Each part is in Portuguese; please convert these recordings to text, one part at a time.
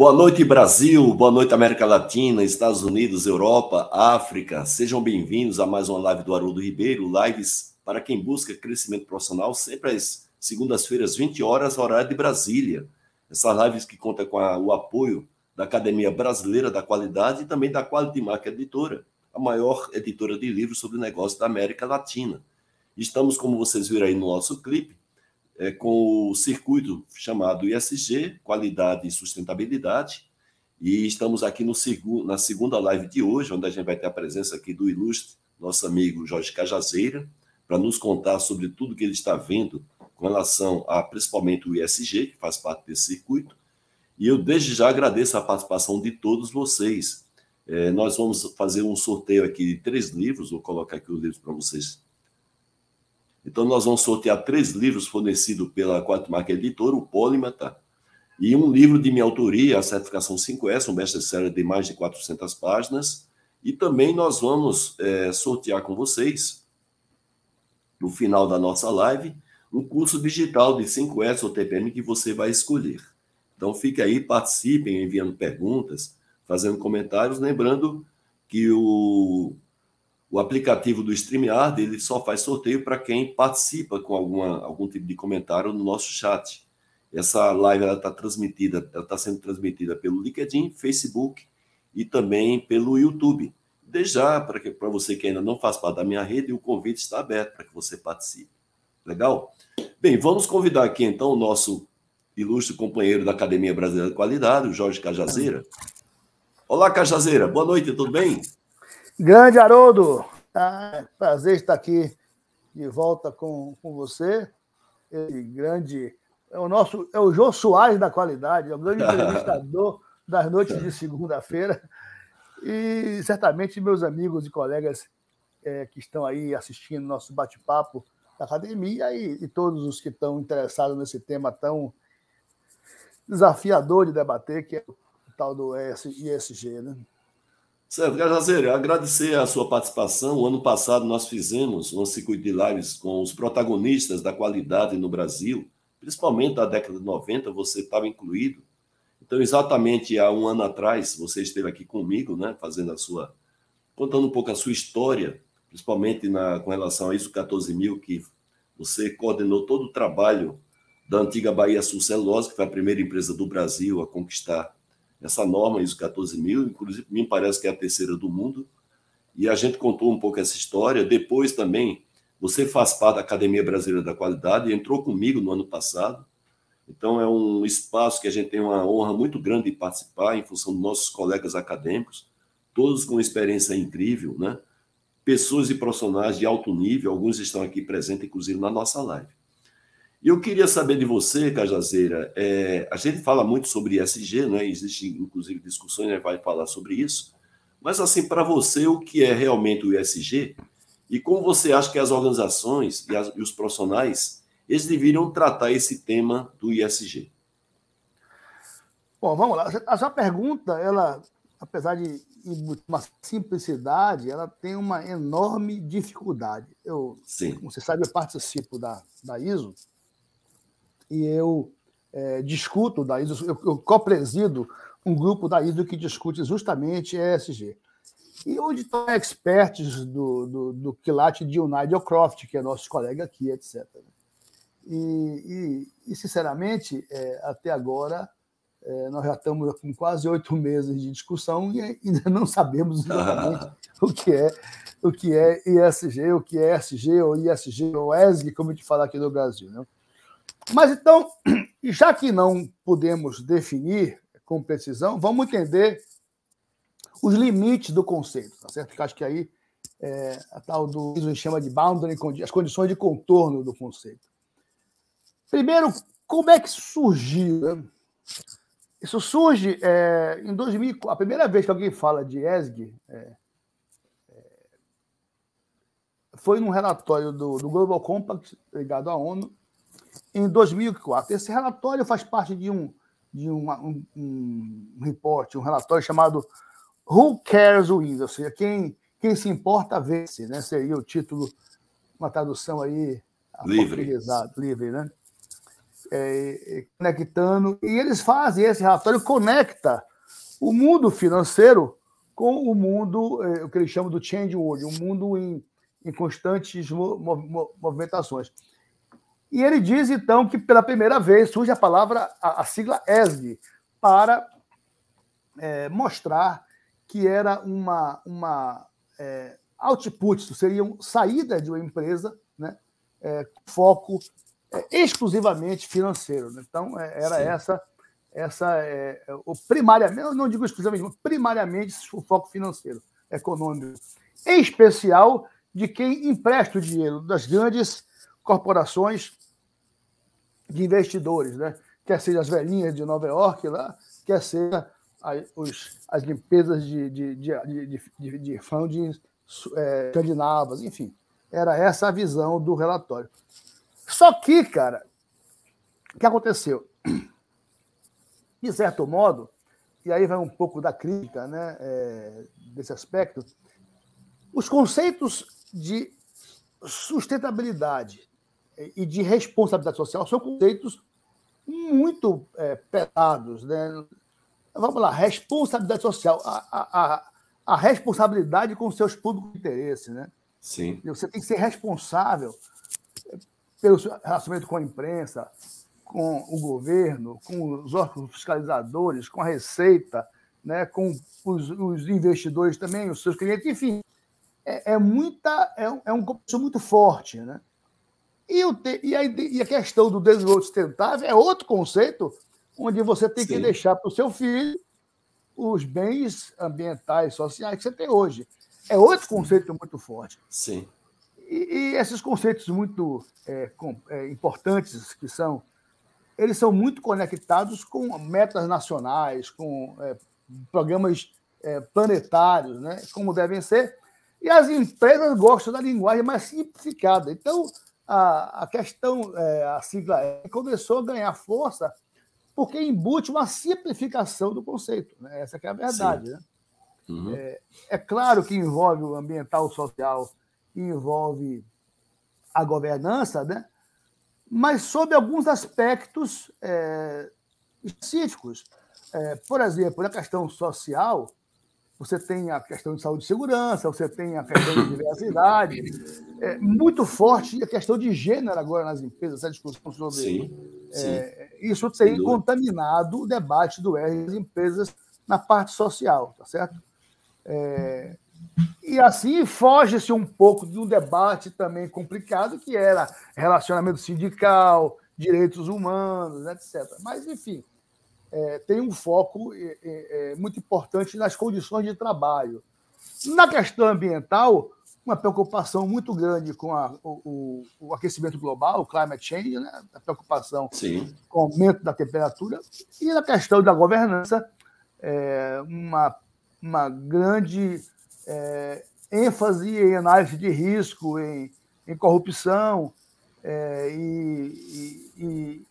Boa noite, Brasil. Boa noite, América Latina, Estados Unidos, Europa, África. Sejam bem-vindos a mais uma live do Haroldo Ribeiro. Lives para quem busca crescimento profissional, sempre às segundas-feiras, 20 horas, horário de Brasília. Essas lives que contam com a, o apoio da Academia Brasileira da Qualidade e também da Quality Mark Editora, a maior editora de livros sobre negócios da América Latina. Estamos, como vocês viram aí no nosso clipe, é, com o circuito chamado ISG, Qualidade e Sustentabilidade. E estamos aqui no, na segunda live de hoje, onde a gente vai ter a presença aqui do ilustre nosso amigo Jorge Cajazeira, para nos contar sobre tudo que ele está vendo com relação a principalmente o ISG, que faz parte desse circuito. E eu desde já agradeço a participação de todos vocês. É, nós vamos fazer um sorteio aqui de três livros, vou colocar aqui os livros para vocês então, nós vamos sortear três livros fornecidos pela Quatro Marca Editora, o Polímata, e um livro de minha autoria, a certificação 5S, um best-seller de mais de 400 páginas. E também nós vamos é, sortear com vocês, no final da nossa live, um curso digital de 5S ou TPM que você vai escolher. Então, fique aí, participem, enviando perguntas, fazendo comentários, lembrando que o o aplicativo do StreamYard ele só faz sorteio para quem participa com alguma, algum tipo de comentário no nosso chat. Essa live está transmitida, está sendo transmitida pelo LinkedIn, Facebook e também pelo YouTube. Desde já, para você que ainda não faz parte da minha rede, o convite está aberto para que você participe. Legal? Bem, vamos convidar aqui então o nosso ilustre companheiro da Academia Brasileira de Qualidade, o Jorge Cajazeira. Olá, Cajazeira, boa noite, tudo bem? Grande Haroldo, ah, prazer estar aqui de volta com, com você. Esse grande. É o nosso. É o Jô Soares da qualidade, é o grande entrevistador das noites de segunda-feira. E certamente meus amigos e colegas é, que estão aí assistindo nosso bate-papo da academia e, e todos os que estão interessados nesse tema tão desafiador de debater, que é o tal do ESG, né? Certo, Gajazeira, agradecer a sua participação. O ano passado nós fizemos um circuito de lives com os protagonistas da qualidade no Brasil, principalmente da década de 90, você estava incluído. Então, exatamente há um ano atrás, você esteve aqui comigo, né, fazendo a sua. contando um pouco a sua história, principalmente na, com relação a isso 14000, que você coordenou todo o trabalho da antiga Bahia Sul Celulose, que foi a primeira empresa do Brasil a conquistar essa norma ISO 14000, inclusive me parece que é a terceira do mundo, e a gente contou um pouco essa história. Depois também, você faz parte da Academia Brasileira da Qualidade, entrou comigo no ano passado, então é um espaço que a gente tem uma honra muito grande de participar em função dos nossos colegas acadêmicos, todos com experiência incrível, né? Pessoas e profissionais de alto nível, alguns estão aqui presentes, inclusive, na nossa live. E eu queria saber de você, Cajazeira, é, a gente fala muito sobre ESG, né? Existem, inclusive, discussões, né? vai falar sobre isso. Mas, assim, para você, o que é realmente o ESG? E como você acha que as organizações e, as, e os profissionais, eles deveriam tratar esse tema do ESG? Bom, vamos lá. A sua pergunta, ela, apesar de uma simplicidade, ela tem uma enorme dificuldade. Eu, Sim. como você sabe, eu participo da, da ISO, e eu é, discuto da ISO, eu, eu co-presido um grupo da ISO que discute justamente ESG. E onde estão experts do, do, do quilate de Nigel Croft, que é nosso colega aqui, etc. E, e, e sinceramente, é, até agora, é, nós já estamos com quase oito meses de discussão e ainda não sabemos exatamente o que é o que é ESG, o que é ESG, ou ISG, ou ESG, como a gente fala aqui no Brasil. Né? Mas então, já que não podemos definir com precisão, vamos entender os limites do conceito, tá certo? Porque acho que aí é, a tal do ISO chama de boundary, as condições de contorno do conceito. Primeiro, como é que surgiu? Né? Isso surge é, em 2000, a primeira vez que alguém fala de ESG é, é, foi num relatório do, do Global Compact ligado à ONU em 2004. Esse relatório faz parte de um, de uma, um, um, um report, um relatório chamado Who Cares Wins, ou seja, quem, quem se importa vence, né? Seria o título, uma tradução aí livre, livre, né? é, conectando, e eles fazem esse relatório, conecta o mundo financeiro com o mundo, é, o que eles chamam do change world, um mundo em, em constantes movimentações. E ele diz, então, que pela primeira vez surge a palavra, a, a sigla ESG, para é, mostrar que era uma, uma é, output, seriam saídas de uma empresa, né, é, foco é, exclusivamente financeiro. Né? Então, é, era Sim. essa, essa é, o primariamente, não digo exclusivamente, primariamente o foco financeiro, econômico, em especial de quem empresta o dinheiro das grandes corporações de investidores, né? quer seja as velhinhas de Nova York, lá, quer seja os, as limpezas de, de, de, de, de, de fundings é, escandinavas, enfim. Era essa a visão do relatório. Só que, cara, o que aconteceu? De certo modo, e aí vai um pouco da crítica né, é, desse aspecto, os conceitos de sustentabilidade e de responsabilidade social são conceitos muito é, pesados. Né? Vamos lá, responsabilidade social. A, a, a responsabilidade com seus públicos de interesse. Né? Sim. Você tem que ser responsável pelo relacionamento com a imprensa, com o governo, com os órgãos fiscalizadores, com a Receita, né, com os, os investidores também, os seus clientes, enfim, é, é muita, é, é um compromisso muito forte. Né? E, o te, e, a, e a questão do desenvolvimento sustentável é outro conceito onde você tem Sim. que deixar para o seu filho os bens ambientais, sociais que você tem hoje. É outro conceito muito forte. Sim. E, e esses conceitos muito é, com, é, importantes que são, eles são muito conectados com metas nacionais, com é, programas é, planetários, né, como devem ser. E as empresas gostam da linguagem mais simplificada. Então, a, a questão, é, a sigla é, começou a ganhar força porque embute uma simplificação do conceito. Né? Essa é a verdade. Né? Uhum. É, é, claro que envolve o ambiental, o social, envolve a governança, né? mas sob alguns aspectos é, específicos. É, por exemplo, na questão social, você tem a questão de saúde e segurança, você tem a questão de diversidade, é, muito forte a questão de gênero agora nas empresas, essa discussão sobre. Sim, é, sim. Isso tem contaminado o debate do R das empresas na parte social, tá certo? É, e assim foge-se um pouco de um debate também complicado, que era relacionamento sindical, direitos humanos, etc. Mas, enfim, é, tem um foco é, é, é, muito importante nas condições de trabalho. Na questão ambiental, uma preocupação muito grande com a, o, o, aquecimento global, o climate change, né? a preocupação Sim. com o aumento da temperatura, e na questão da governança, é, uma, uma grande é, ênfase em análise de risco, em, em corrupção é, e, e,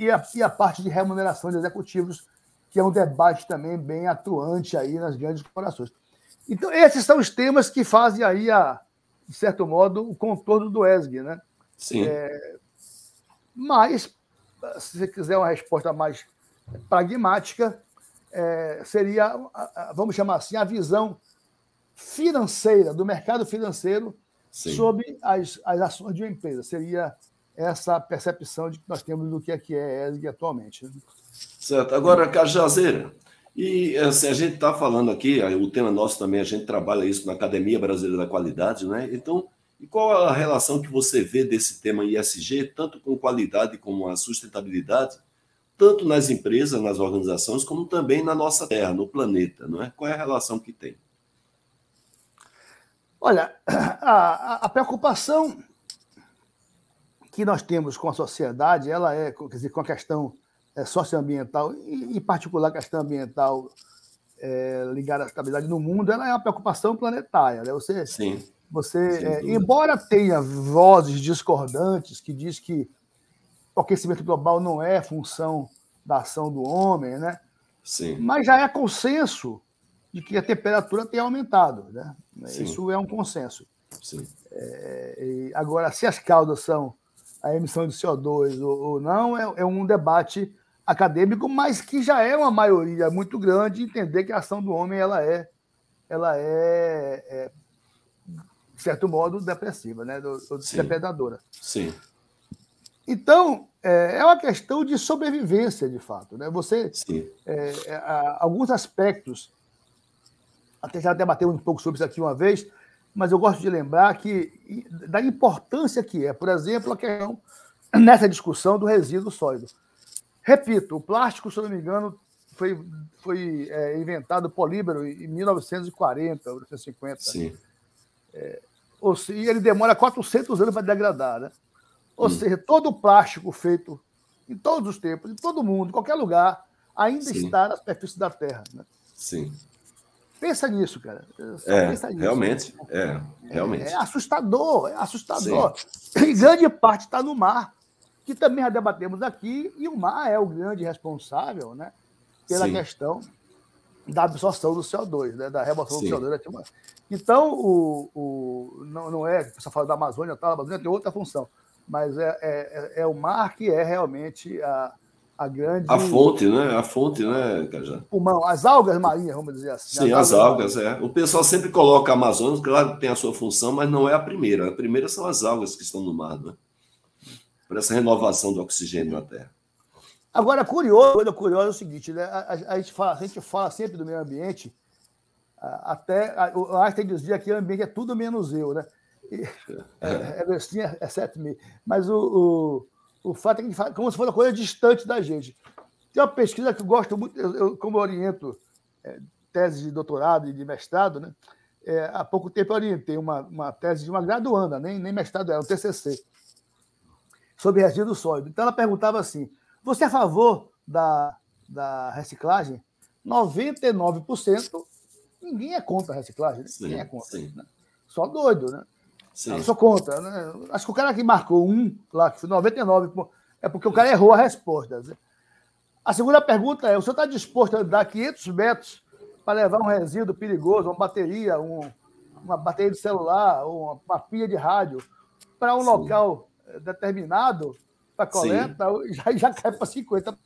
e, a, e a parte de remuneração de executivos, que é um debate também bem atuante aí nas grandes corporações. Então, esses são os temas que fazem aí, a, de certo modo, o contorno do ESG, né? Sim. É, mas, se você quiser uma resposta mais pragmática, é, seria, vamos chamar assim, a visão financeira, do mercado financeiro Sim. sobre as, as ações de uma empresa. Seria essa percepção de que nós temos do que é que é ESG atualmente. Né? Certo. Agora, Cajazeira, e assim, a gente está falando aqui, o tema nosso também, a gente trabalha isso na Academia Brasileira da Qualidade, né? Então, e qual a relação que você vê desse tema ISG, tanto com qualidade como a sustentabilidade, tanto nas empresas, nas organizações, como também na nossa Terra, no planeta, não é? Qual é a relação que tem? Olha, a, a preocupação que nós temos com a sociedade, ela é, quer dizer, com a questão é, socioambiental, e, em particular a questão ambiental é, ligada à estabilidade no mundo, ela é uma preocupação planetária. Né? Você, Sim. você é, embora tenha vozes discordantes que diz que o aquecimento global não é função da ação do homem, né? Sim. mas já é consenso de que a temperatura tem aumentado. Né? Isso é um consenso. Sim. É, agora, se as causas são a emissão de CO2 ou, ou não, é, é, um debate acadêmico, mas que já é uma maioria muito grande entender que a ação do homem ela é, ela é, é de certo modo, depressiva, né? Sim. depredadora. Sim. Então, é, é uma questão de sobrevivência, de fato. Né? Você, é, é, alguns aspectos, até já debateu um pouco sobre isso aqui uma vez, mas eu gosto de lembrar que da importância que é, por exemplo, a questão nessa discussão do resíduo sólido. Repito, o plástico, se eu não me engano, foi, foi é, inventado polímero em 1940, 1950. Sim. É, ou seja, ele demora 400 anos para degradar, né? Ou hum. seja, todo o plástico feito em todos os tempos, em todo mundo, em qualquer lugar, ainda Sim. está na superfície da Terra. Né? Sim. Pensa nisso, cara. É, nisso. realmente. É, realmente. É, é assustador, é assustador. Sim. E grande parte está no mar, que também já debatemos aqui, e o mar é o grande responsável né, pela Sim. questão da absorção do CO2, né, da remoção do CO2 da atmosfera. Então, o, o, não, não é, você fala da Amazônia, tá, a Amazônia tem outra função, mas é, é, é, o mar que é realmente a, a grande. A fonte, né? A fonte, né, Cajá? Pulmão, as algas marinhas, vamos dizer assim. Sim, as, as algas, algas, é. O pessoal sempre coloca a Amazônia, claro que tem a sua função, mas não é a primeira. A primeira são as algas que estão no mar, né? Para essa renovação do oxigênio na Terra. Agora, curioso, coisa curiosa é o seguinte, né? A, a, a, gente fala, a gente fala sempre do meio ambiente, até o Einstein dizia que o ambiente é tudo menos eu, né? E, é, é, é, assim, é, é mil. Mas o, o, o fato é que fala, como se fosse uma coisa distante da gente. Tem uma pesquisa que eu gosto muito, eu, eu como eu oriento é, tese de doutorado e de mestrado, né? É, há pouco tempo eu orientei uma, uma tese de uma graduanda, nem, nem mestrado era, um TCC, sobre resíduo sólido. Então ela perguntava assim: você é a favor da, da reciclagem? 99% ninguém é contra a reciclagem. Né? Sim, ninguém é contra. Né? Só doido, né? Sim. Eu sou contra. Né? Acho que o cara que marcou um lá, que foi 99, é porque o cara errou a resposta. Né? A segunda pergunta é: o senhor está disposto a andar 500 metros para levar um resíduo perigoso, uma bateria, um, uma bateria de celular, uma, uma pilha de rádio, para um Sim. local eh, determinado? para coleta, já, já cai para 50%.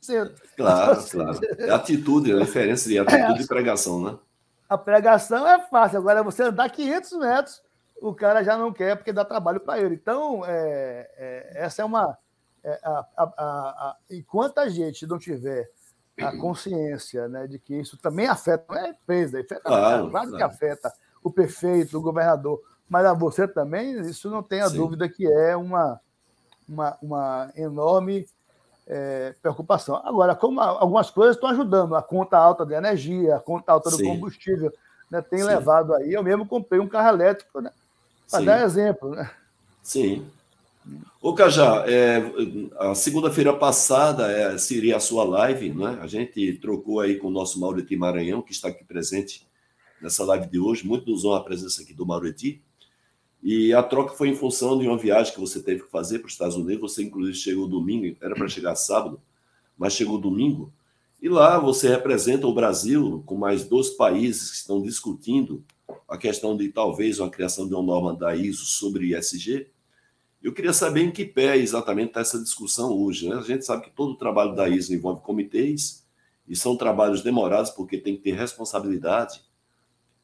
Claro, então, claro. É atitude, a diferença de atitude é, e pregação, né? A pregação é fácil, agora você andar 500 metros, o cara já não quer porque dá trabalho para ele. Então, é, é, essa é uma. É, a, a, a, enquanto a gente não tiver a consciência né, de que isso também afeta, não é a empresa, afeta, claro, claro que afeta o prefeito, o governador, mas a você também, isso não tem a Sim. dúvida que é uma, uma, uma enorme é, preocupação. Agora, como algumas coisas estão ajudando, a conta alta de energia, a conta alta do Sim. combustível, né, tem Sim. levado aí. Eu mesmo comprei um carro elétrico, né, para dar exemplo. Né? Sim. Ô, Cajá, é, a segunda-feira passada é, seria a sua live, né? A gente trocou aí com o nosso Mauriti Maranhão, que está aqui presente nessa live de hoje. Muito nos honra a presença aqui do Mauriti. E a troca foi em função de uma viagem que você teve que fazer para os Estados Unidos. Você, inclusive, chegou domingo, era para chegar sábado, mas chegou domingo. E lá você representa o Brasil com mais dois países que estão discutindo a questão de talvez uma criação de uma norma da ISO sobre ISG. Eu queria saber em que pé exatamente está essa discussão hoje. Né? A gente sabe que todo o trabalho da ISO envolve comitês e são trabalhos demorados porque tem que ter responsabilidade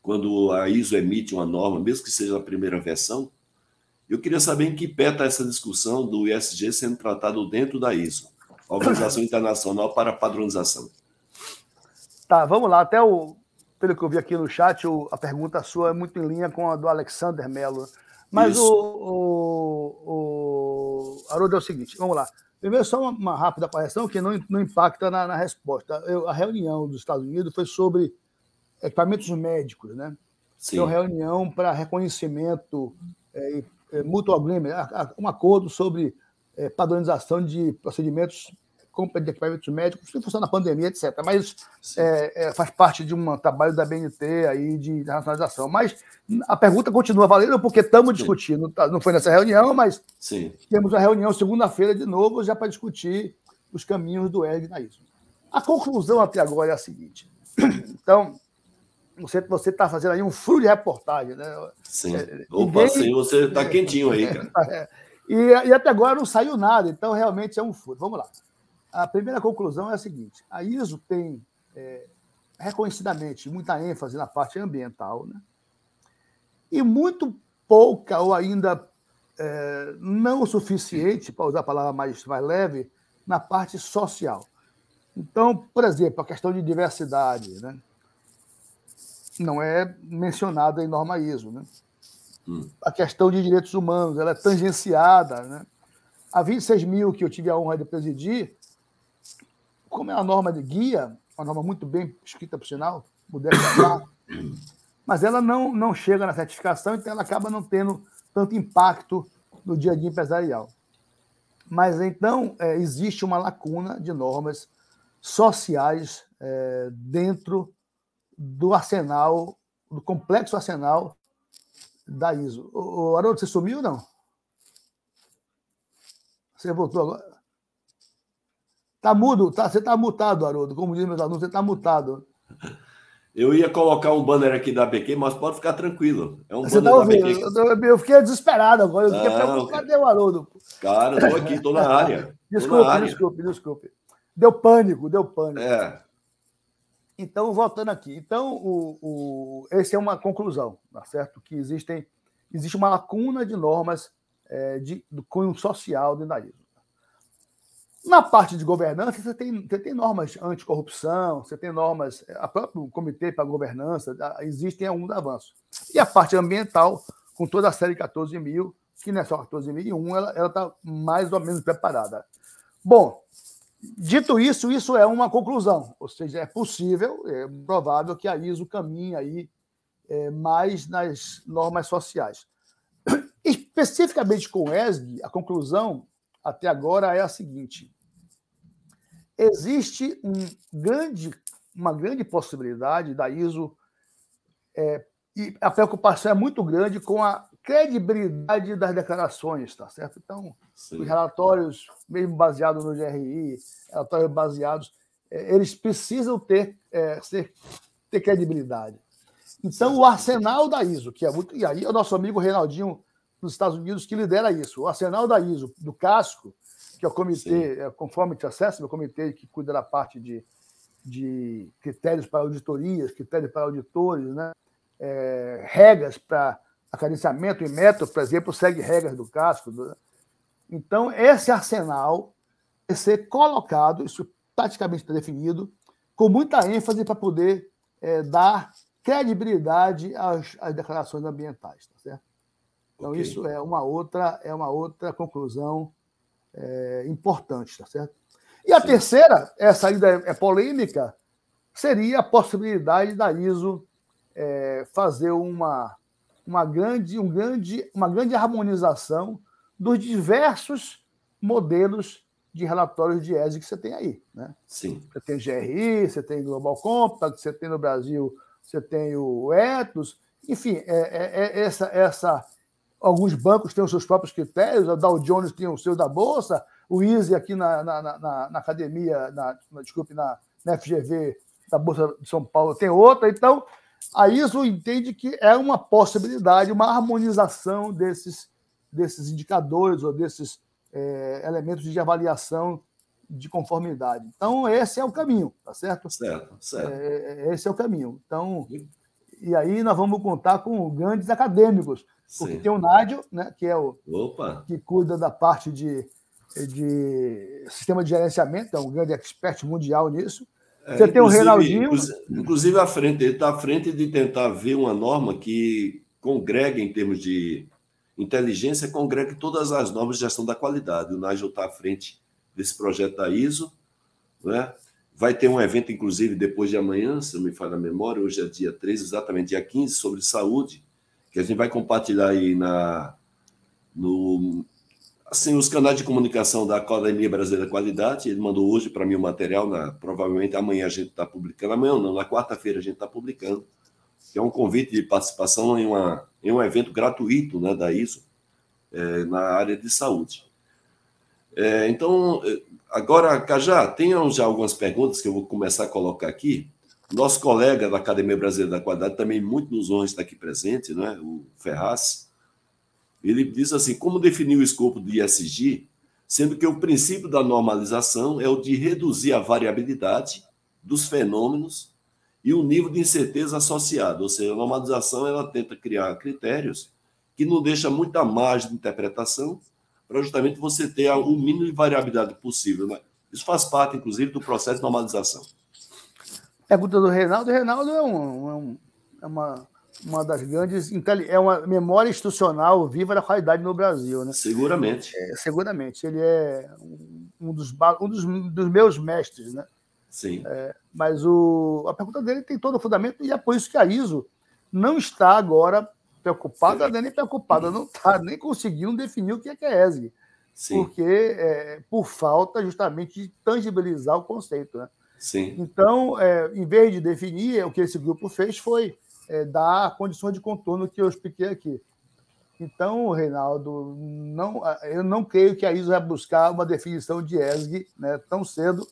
quando a ISO emite uma norma, mesmo que seja a primeira versão, eu queria saber em que pé está essa discussão do ISG sendo tratado dentro da ISO, Organização Internacional para a Padronização. Tá, vamos lá. Até o, pelo que eu vi aqui no chat, a pergunta sua é muito em linha com a do Alexander Mello. Mas Isso. o, o, o Haroldo é o seguinte, vamos lá. Primeiro, só uma, rápida correção que não, não impacta na, na resposta. Eu, a reunião dos Estados Unidos foi sobre equipamentos médicos, né? Sim. Tem uma reunião para reconhecimento é, é, mutual agreement, um acordo sobre é, padronização de procedimentos compra de equipamentos médicos, em função da pandemia, etc. Mas é, é, faz parte de um trabalho da BNT aí de internacionalização. Mas a pergunta continua valendo porque estamos discutindo. Tá, não foi nessa reunião, mas Sim. temos a reunião segunda-feira de novo já para discutir os caminhos do ERG na ISO. A conclusão até agora é a seguinte. Então, você está fazendo aí um furo de reportagem, né? Sim. É, Opa, ninguém... sim, você está quentinho aí, cara. É. E, e, até agora não saiu nada, então realmente é um furo. Vamos lá. A primeira conclusão é a seguinte: a ISO tem é, reconhecidamente muita ênfase na parte ambiental, né? e muito pouca ou ainda é, não o suficiente, para usar a palavra mais, mais leve, na parte social. Então, por exemplo, a questão de diversidade né? não é mencionada em norma ISO. Né? Hum. A questão de direitos humanos ela é tangenciada. Né? A 26 mil que eu tive a honra de presidir, como é uma norma de guia, uma norma muito bem escrita, por sinal, modesta, mas ela não, não chega na certificação, então ela acaba não tendo tanto impacto no dia a dia empresarial. Mas então é, existe uma lacuna de normas sociais é, dentro do arsenal, do complexo arsenal da ISO. O, o Haroldo, você sumiu ou não? Você voltou agora? Está mudo, tá, você está mutado, Haroldo. Como dizem meus alunos, você está mutado. Eu ia colocar um banner aqui da BQ, mas pode ficar tranquilo. É um Você banner tá ouvindo? BQ. Eu fiquei desesperado agora. Eu fiquei preocupado. Cadê o Haroldo? Cara, estou aqui, estou na área. desculpe, na área. desculpe, desculpe. Deu pânico, deu pânico. É. Então, voltando aqui. Então, o, o, esse é uma conclusão, tá certo? Que existem, existe uma lacuna de normas é, de, do cunho social do ISO. Na parte de governança, você tem, você tem normas anticorrupção, você tem normas, a próprio Comitê para a Governança, existem alguns avanços. E a parte ambiental, com toda a série 14 mil, que não é só 14.001, ela está mais ou menos preparada. Bom, dito isso, isso é uma conclusão, ou seja, é possível, é provável que a ISO caminhe aí é, mais nas normas sociais. Especificamente com o ESG, a conclusão até agora é a seguinte: existe um grande, uma grande possibilidade da ISO, é, e a preocupação é muito grande com a credibilidade das declarações, tá certo? Então, Sim. os relatórios, mesmo baseados no GRI, relatórios baseados, é, eles precisam ter, é, ser, ter credibilidade. Então, o arsenal da ISO, que é muito. E aí, o nosso amigo Reinaldinho nos Estados Unidos que lidera isso. O arsenal da ISO, do casco, que é o comitê, é, conforme te acessa, o comitê que cuida da parte de, de critérios para auditorias, critérios para auditores, né? É, regras para acariciamento e método, por exemplo, segue regras do casco. Né? Então, esse arsenal vai ser colocado, isso praticamente está definido, com muita ênfase para poder é, dar credibilidade às, às declarações ambientais, tá certo? Então, okay. isso é uma outra, é uma outra conclusão é, importante, tá certo? E a Sim. terceira, essa ainda é, é polêmica, seria a possibilidade da ISO é, fazer uma, uma, grande, um grande, uma grande harmonização dos diversos modelos de relatórios de ESG que você tem aí. Né? Sim. Você tem GRI, você tem Global Compact, você tem no Brasil, você tem o Ethos, enfim, é, é, é essa, essa Alguns bancos têm os seus próprios critérios, a Dow Jones tem o seu da Bolsa, o Easy aqui na, na, na, na academia, na, desculpe, na, na FGV da Bolsa de São Paulo tem outra. Então, a ISO entende que é uma possibilidade, uma harmonização desses, desses indicadores ou desses é, elementos de avaliação de conformidade. Então, esse é o caminho, tá certo? Certo, certo. É, é esse é o caminho. Então, e aí nós vamos contar com grandes acadêmicos porque Sim. tem o Nádio, né, que é o Opa. que cuida da parte de, de sistema de gerenciamento, é um grande expert mundial nisso. É, Você tem o Reinaldinho. Inclusive, à frente, ele está à frente de tentar ver uma norma que congrega em termos de inteligência, congrega todas as normas de gestão da qualidade. O Nigel está à frente desse projeto da ISO. Né? Vai ter um evento, inclusive, depois de amanhã, se não me falha a memória, hoje é dia 13, exatamente dia 15, sobre saúde que a gente vai compartilhar aí na, no, assim, os canais de comunicação da Academia Brasileira da Qualidade. Ele mandou hoje para mim o material, na, provavelmente amanhã a gente está publicando, amanhã não, na quarta-feira a gente está publicando, que é um convite de participação em, uma, em um evento gratuito né, da ISO, é, na área de saúde. É, então, agora, Cajá, tenham já algumas perguntas que eu vou começar a colocar aqui. Nosso colega da Academia Brasileira da Qualidade também muito nos honra estar aqui presente, né? o Ferraz. Ele diz assim: como definir o escopo do ISG, sendo que o princípio da normalização é o de reduzir a variabilidade dos fenômenos e o nível de incerteza associado. Ou seja, a normalização ela tenta criar critérios que não deixa muita margem de interpretação para justamente você ter o mínimo de variabilidade possível. Né? Isso faz parte, inclusive, do processo de normalização. Pergunta do Reinaldo. O Reinaldo é, um, é, um, é uma, uma das grandes. É uma memória institucional viva da qualidade no Brasil. Né? Seguramente. É, seguramente. Ele é um dos, um dos, dos meus mestres. Né? Sim. É, mas o, a pergunta dele tem todo o fundamento, e é por isso que a ISO não está agora preocupada, é nem preocupada, não está nem conseguindo definir o que é que é ESG. Sim. Porque é, por falta justamente de tangibilizar o conceito. Né? Sim. Então, é, em vez de definir, o que esse grupo fez foi é, dar condições de contorno que eu expliquei aqui. Então, Reinaldo, não, eu não creio que a ISO vai buscar uma definição de ESG né, tão cedo,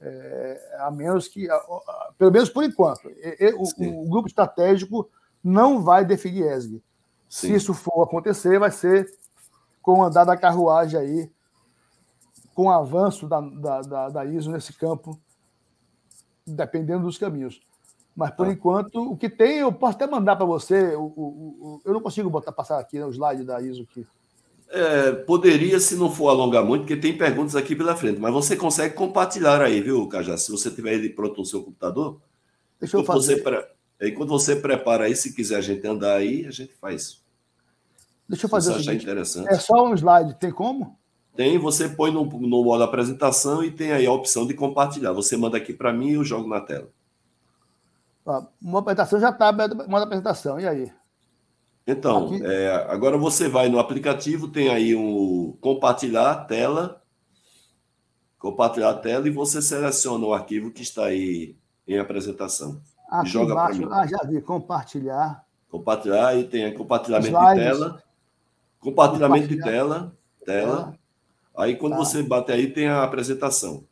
é, a menos que, a, a, pelo menos por enquanto, o, o, grupo estratégico não vai definir ESG. Se isso for acontecer, vai ser com o andar da carruagem aí, com o avanço da, da, da, da ISO nesse campo, dependendo dos caminhos. Mas, por ah. enquanto, o que tem, eu posso até mandar para você. O, o, o, eu não consigo botar, passar aqui né, o slide da ISO aqui. É, poderia, se não for alongar muito, porque tem perguntas aqui pela frente, mas você consegue compartilhar aí, viu, Cajá? Se você tiver ele pronto no seu computador. Deixa eu fazer. Você pre... Enquanto você prepara aí, se quiser a gente andar aí, a gente faz. Deixa eu fazer. Se achar interessante. É só um slide, tem como? Tem, você põe no, no modo apresentação e tem aí a opção de compartilhar. Você manda aqui para mim e eu jogo na tela. uma apresentação já está modo apresentação, e aí? Então, é, agora você vai no aplicativo, tem aí um compartilhar a tela, compartilhar a tela e você seleciona o arquivo que está aí em apresentação. Aqui joga para mim. Ah, já vi, compartilhar. Compartilhar e tem compartilhamento Slides. de tela. Compartilhamento de tela, tela. Aí quando tá. você bate aí tem a apresentação.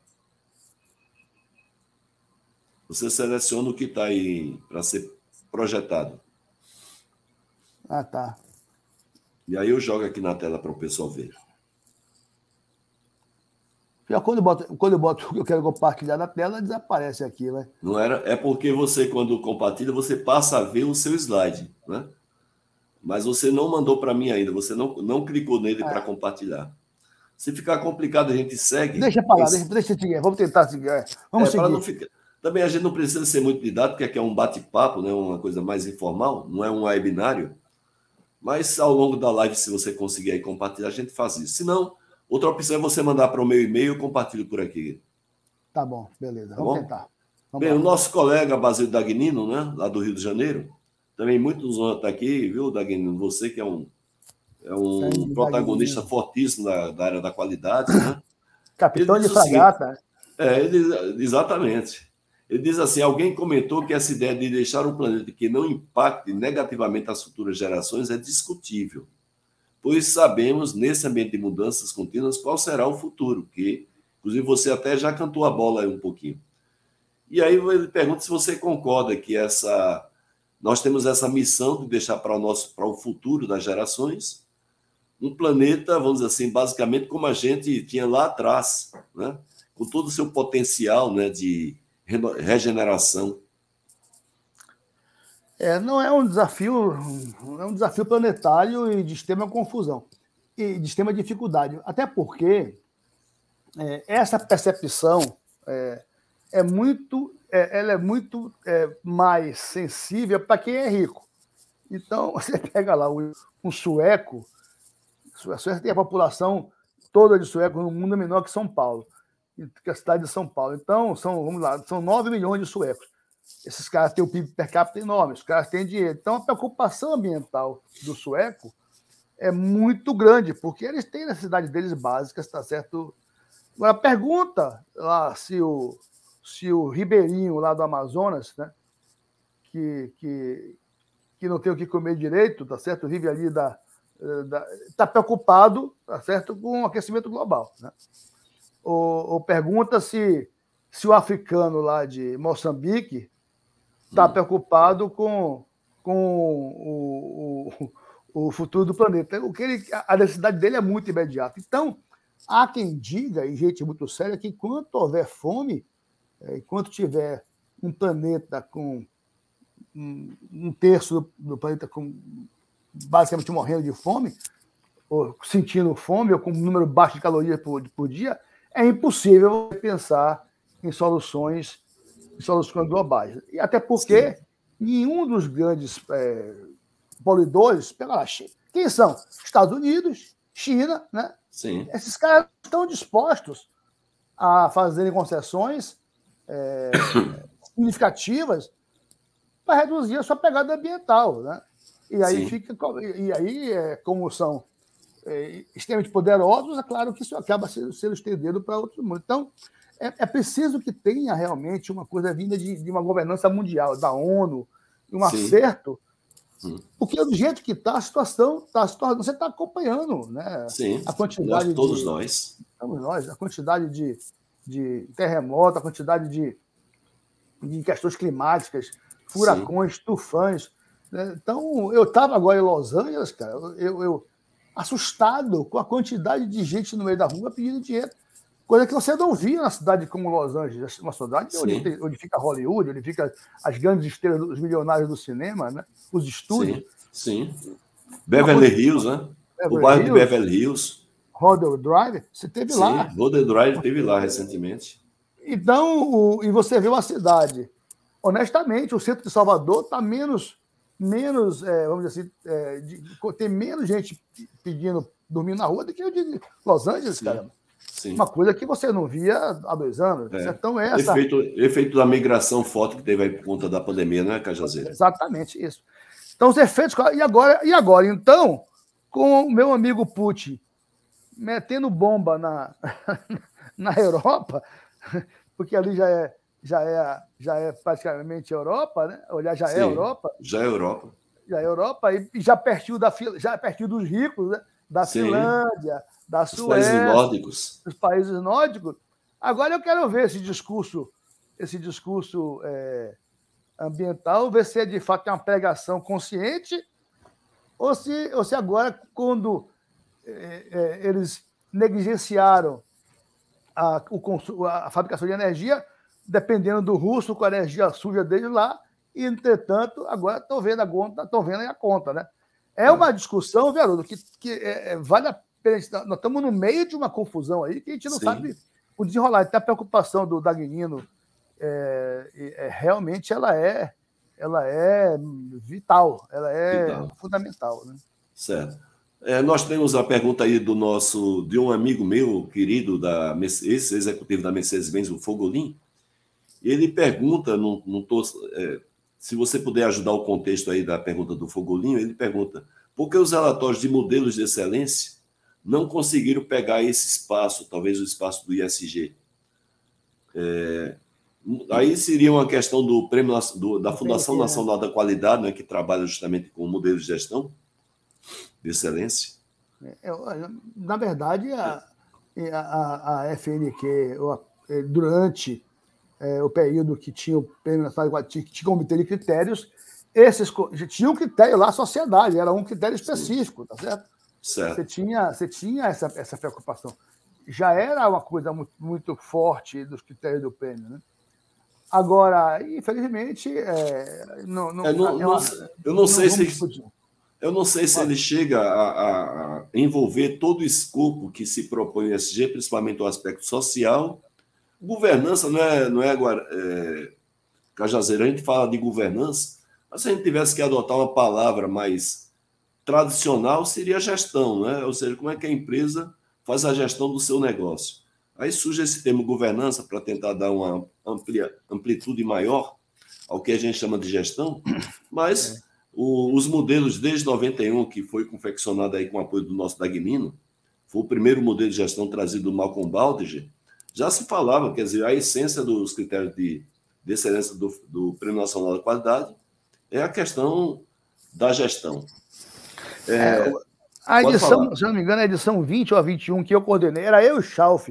Você seleciona o que está aí para ser projetado. Ah, tá. E aí eu jogo aqui na tela para o pessoal ver. Já quando eu boto, quando eu boto eu quero compartilhar na tela, desaparece aqui, né? Não era, é porque você, quando compartilha, você passa a ver o seu slide, né? Mas você não mandou para mim ainda, você não, não clicou nele é. para compartilhar. Se ficar complicado, a gente segue. Deixa para lá, deixa, deixa seguir. Vamos tentar seguir. É, vamos é, seguir. Ficar... Também a gente não precisa ser muito didático, porque aqui é um bate-papo, né? uma coisa mais informal, não é um webinário. Mas ao longo da live, se você conseguir compartilhar, a gente faz isso. Se não, outra opção é você mandar para o meu e-mail e compartilho por aqui. Tá bom, beleza. Tá Vamos bom? tentar. Vamos Bem, lá. o nosso colega Basílio Dagnino, né, lá do Rio de Janeiro, também muito nos honra estar aqui, viu, Dagnino? Você que é um, é um Sim, protagonista Dagnino. fortíssimo da, da, área da qualidade, né? Capitão de fragata. É, ele, exatamente. Ele diz assim: alguém comentou que essa ideia de deixar um planeta que não impacte negativamente as futuras gerações é discutível, pois sabemos, nesse ambiente de mudanças contínuas, qual será o futuro, que, inclusive, você até já cantou a bola aí um pouquinho. E aí ele pergunta se você concorda que essa nós temos essa missão de deixar para o nosso para o futuro das gerações um planeta, vamos dizer assim, basicamente como a gente tinha lá atrás, né? com todo o seu potencial né, de regeneração. É, não é um desafio, é um desafio planetário e de extrema confusão e de extrema dificuldade. Até porque é, essa percepção é, é muito, é, ela é muito é, mais sensível para quem é rico. Então você pega lá um, um sueco, a Suécia tem a população toda de suecos no mundo menor que São Paulo que a cidade de São Paulo. Então, são, vamos lá, são 9 milhões de suecos. Esses caras têm o PIB per capita enorme, os caras têm dinheiro. Então, a preocupação ambiental do sueco é muito grande, porque eles têm necessidades deles básicas, está certo? Agora, pergunta lá se o, se o ribeirinho lá do Amazonas, né, que, que, que não tem o que comer direito, tá certo? Vive ali da está preocupado, tá certo, com o aquecimento global, né? ou, ou pergunta se, se o africano lá de Moçambique está preocupado com, com o, o, o futuro do planeta. O que ele, a necessidade dele é muito imediata. Então, há quem diga, e gente muito séria, que enquanto houver fome, é, enquanto tiver um planeta com um terço do planeta com basicamente morrendo de fome, ou sentindo fome, ou com um número baixo de calorias por, por dia, é impossível pensar em soluções, soluções globais. E até porque Sim. nenhum dos grandes é, poluidores, pega lá, quem são? Estados Unidos, China, né? Sim. Esses caras estão dispostos a fazerem concessões é, significativas para reduzir a sua pegada ambiental, né? E aí Sim. fica e aí é, como são é, extremamente poderosos, é claro que isso acaba sendo, sendo estendido para outros mundos. Então é, é, preciso que tenha realmente uma coisa vinda de, de uma governança mundial, da ONU, um Sim. acerto Hum. Porque do jeito que está, a situação tornando. Você está acompanhando né? Sim, a quantidade. Nós, todos de, nós. Todos nós, a quantidade de, de terremotos, a quantidade de, de questões climáticas, furacões, Sim. tufões. Né? Então, eu estava agora em Los Angeles, cara, eu, eu, assustado com a quantidade de gente no meio da rua pedindo dinheiro. Coisa que você não via na cidade como Los Angeles, uma cidade onde, onde, fica Hollywood, onde fica as grandes estrelas, os milionários do cinema, né? os estúdios. Sim, sim. Beverly Hills, né? Beverly o bairro Hills, de Beverly Hills. Rodel Drive, você teve sim, lá. Rodel Drive teve lá recentemente. Então, o, e você viu a cidade. Honestamente, o centro de Salvador está menos, menos é, vamos dizer assim, é, de, tem menos gente pedindo dormir na rua do que o de Los Angeles, cara. Sim. Uma coisa que você não via há dois anos. É. Então, essa... efeito, efeito da migração forte que teve aí por conta da pandemia, né, Cajazeira? Exatamente isso. Então, os efeitos. E agora, e agora então, com o meu amigo Putin metendo bomba na, na Europa, porque ali já é, já é, já é praticamente Europa, né? Olhar já é Sim, é Europa. Já é Europa. Já é Europa, e já pertinho, da, já pertinho dos ricos, né? Da Sim. Finlândia, da Suécia, países nórdicos. Os países nórdicos. Agora eu quero ver esse discurso, esse discurso é, ambiental, ver se é de fato uma pregação consciente ou se, ou se agora, quando é, é, eles negligenciaram a, o, a fabricação de energia, dependendo do russo com a energia suja dele lá, e, entretanto, agora estão vendo a conta, estão vendo a conta, né? É uma discussão, Verudo, que, que é, é vale a Tá, nós estamos no meio de uma confusão aí que a gente não Sim. sabe o desenrolar. Até a preocupação do Dagnino é, é, realmente ela é, ela é vital, ela é vital. fundamental. Né? Certo. É, nós temos a pergunta aí do nosso, de um amigo meu, querido, da ex-executivo da Mercedes-Benz, o Fogolin. Ele pergunta, não, é, se você puder ajudar o contexto aí da pergunta do Fogolinho, ele pergunta por que os relatórios de modelos de excelência não conseguiram pegar esse espaço, talvez o espaço do ISG. É, aí seria uma questão do prêmio do, da Fundação Nacional da Qualidade, né, que trabalha justamente com modelos de gestão de excelência. É, na verdade, a, a, a FNQ, é, durante é, o período que tinha o Prêmio Qualidade, tinha, tinha comitê de critérios, esses tinha um critério lá, sociedade, era um critério específico, Sim. tá certo? Certo. Você tinha, você tinha essa, essa preocupação. Já era uma coisa muito, muito forte dos critérios do prêmio, né? Agora, infelizmente, é, não, não, é, não, é uma, eu não, sei se eu não sei se ele chega a, a, envolver todo o escopo que se propõe o SG, principalmente o aspecto social. Governança não é, não é, é Cajazeira, a gente fala de governança, mas se a gente tivesse que adotar uma palavra mais tradicional seria gestão, né? ou seja, como é que a empresa faz a gestão do seu negócio. Aí surge esse termo governança para tentar dar uma amplia, amplitude maior ao que a gente chama de gestão, mas é. o, os modelos desde 91, que foi confeccionado aí com o apoio do nosso Dagnino, foi o primeiro modelo de gestão trazido do Malcolm Baldrige, já se falava, quer dizer, a essência dos critérios de, de excelência do, do Prêmio Nacional da Qualidade é a questão da gestão. É, é, a edição, se não me engano, a edição 20 ou a 21 que eu coordenei, era eu e o Schalf.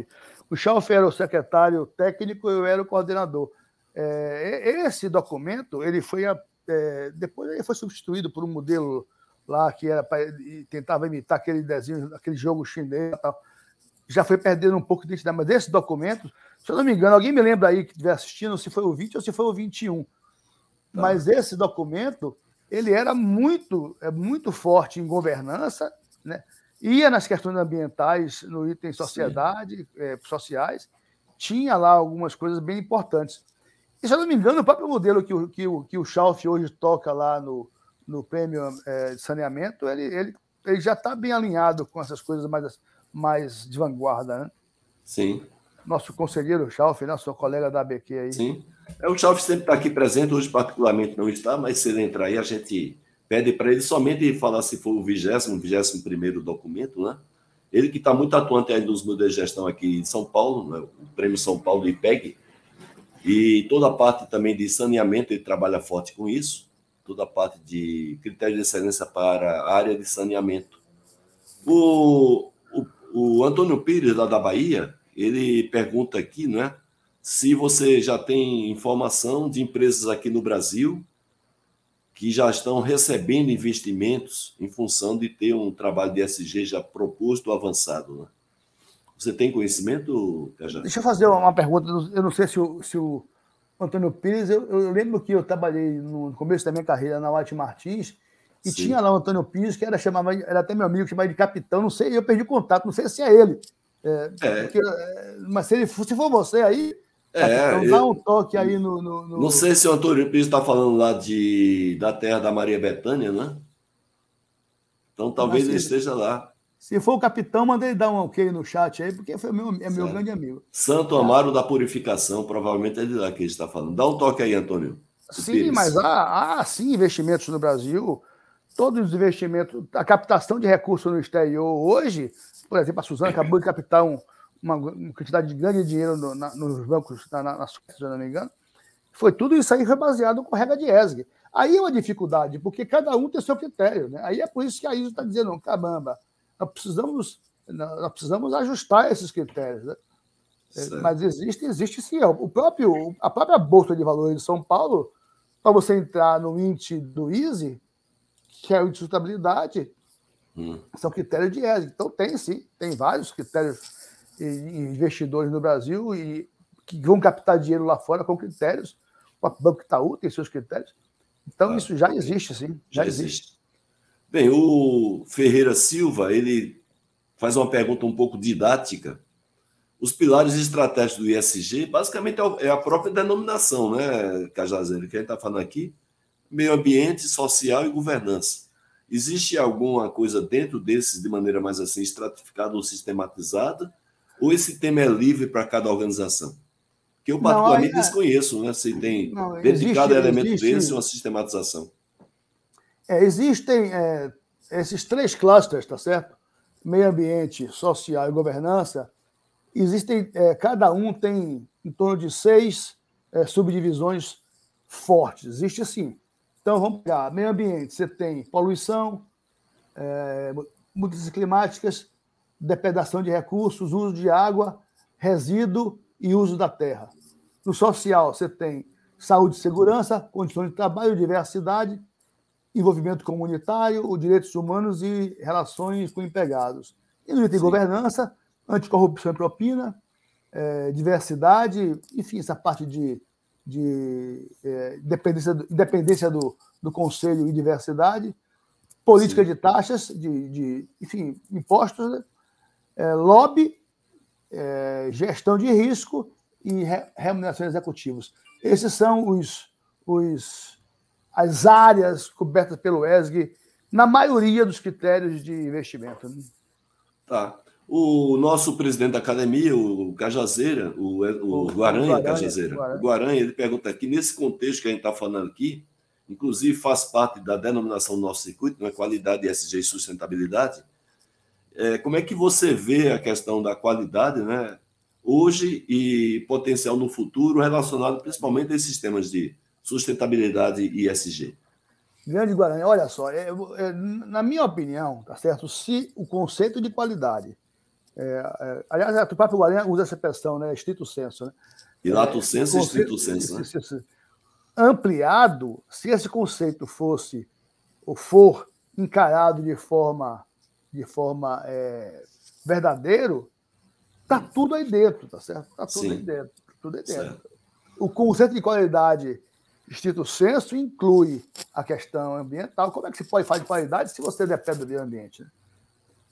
O Schalf era o secretário técnico e eu era o coordenador. É, esse documento, ele foi, é, depois ele foi substituído por um modelo lá, que era pra, tentava imitar aquele desenho, aquele jogo chinês e tal. Já foi perdendo um pouco de identidade, mas esse documento, se eu não me engano, alguém me lembra aí que estiver assistindo se foi o 20 ou se foi o 21. Tá. Mas esse documento, ele era muito, é muito forte em governança, né? ia nas questões ambientais, no item sociedade, é, sociais, tinha lá algumas coisas bem importantes. E, se eu não me engano, o próprio modelo que o, que o, que o Schalf hoje toca lá no, no prêmio é, de saneamento, ele, ele, ele já está bem alinhado com essas coisas mais, mais de vanguarda, né? Sim. Nosso conselheiro Schalf, né? Seu colega da ABQ aí. Sim. É, o Schalf sempre está aqui presente, hoje particularmente não está, mas se ele entrar aí, a gente pede para ele somente falar se for o vigésimo, vigésimo primeiro documento, né? Ele que está muito atuante aí nos modelos de gestão aqui em São Paulo, né? o Prêmio São Paulo IPEG, e toda a parte também de saneamento, ele trabalha forte com isso, toda a parte de critérios de excelência para a área de saneamento. O, o, Antônio Pires, lá da Bahia, ele pergunta aqui, não é? Se você já tem informação de empresas aqui no Brasil que já estão recebendo investimentos em função de ter um trabalho de SG já proposto, avançado. Né? Você tem conhecimento, Cajá? Deixa eu fazer uma pergunta. Eu não sei se o, se o Antônio Pires, eu, eu, lembro que eu trabalhei no começo da minha carreira na White Martins e Sim. tinha lá o Antônio Pires, que era, chamava, era até meu amigo, chamava de capitão, não sei, eu perdi contato, não sei se é ele. É, é. Porque, é, mas se, ele, se for você aí, é, então dá um toque aí no, no, no... Não sei se o Antônio Pires está falando lá de, da terra da Maria Bethânia, né? Então talvez ele esteja lá. Se for o capitão, manda ele dar um ok no chat aí, porque foi meu, é meu grande amigo. Santo Amaro da Purificação, provavelmente é de lá que ele está falando. Dá um toque aí, Antônio. Sim, Pires. mas há, há sim investimentos no Brasil. Todos os investimentos, a captação de recursos no exterior hoje, por exemplo, a Suzana acabou de captar um, uma, uma quantidade de grande dinheiro no, na, nos bancos, na, na, Suécia, se não me engano. Foi tudo isso aí foi baseado com regra de ESG. Aí é uma dificuldade, porque cada um tem seu critério. Né? Aí é por isso que a ISO está dizendo, caramba, nós precisamos, nós precisamos ajustar esses critérios. Né? É, mas existe, existe sim. É, o próprio, a própria Bolsa de Valores de São Paulo, para você entrar no índice do ISE, que é o de sustentabilidade, hum. são critérios de ESG. Então tem sim, tem vários critérios investidores no Brasil e que vão captar dinheiro lá fora com critérios. O Banco Itaú tem seus critérios. Então, ah, isso já existe, sim. Já, já existe. existe. Bem, o Ferreira Silva, ele faz uma pergunta um pouco didática. Os pilares estratégicos do ISG, basicamente, é, é a própria denominação, né, Cajazeiro, que a gente está falando aqui. Meio ambiente, social e governança. Existe alguma coisa dentro desses, de maneira mais assim, estratificada ou sistematizada? Ou esse tema é livre para cada organização? Que eu particularmente não, é... desconheço, né? Se tem não, dentro de cada elemento existe... desse uma sistematização. É, existem é, esses três clusters, tá certo? Meio ambiente, social e governança. Existem, é, cada um tem em torno de seis é, subdivisões fortes. Existe assim. Então vamos pegar meio ambiente. Você tem poluição, é, mudanças climáticas, depredação de recursos, uso de água, resíduo e uso da terra. No social, você tem saúde e segurança, condições de trabalho, diversidade, envolvimento comunitário, os direitos humanos e relações com empregados. E no item de governança, anticorrupção e propina, é, diversidade, enfim, essa parte de, de é, dependência, do, independência do, do conselho e diversidade, política Sim. de taxas, de, de enfim, impostos, né? é, lobby, é, gestão de risco e re, remuneração executivos. Esses são os, os, as áreas cobertas pelo ESG na maioria dos critérios de investimento. Né? Tá. O nosso presidente da academia, o Cajazeira, o, o, o Guaranha, Guaranha, Cajazeira, Guaranha. Guaranha, ele pergunta aqui, nesse contexto que a gente está falando aqui, inclusive faz parte da denominação do nosso circuito, na é qualidade ESG e sustentabilidade, é, como é que você vê a questão da qualidade, né? Hoje e potencial no futuro, relacionado principalmente a esses temas de sustentabilidade e ESG? Grande Guarani, olha só, é, é, na minha opinião, tá certo? Se o conceito de qualidade, é, é aliás, o próprio Guarani usa essa expressão, né? Estrito senso, né? E lato senso e estrito senso, né? Ampliado, se esse conceito fosse ou for encarado de forma, de forma é, verdadeiro, tá tudo aí dentro, tá certo? Tá tudo Sim. aí dentro. Tá tudo aí dentro. Certo. O conceito de qualidade estrito senso inclui a questão ambiental. Como é que se pode falar de qualidade se você depende do meio ambiente? Né?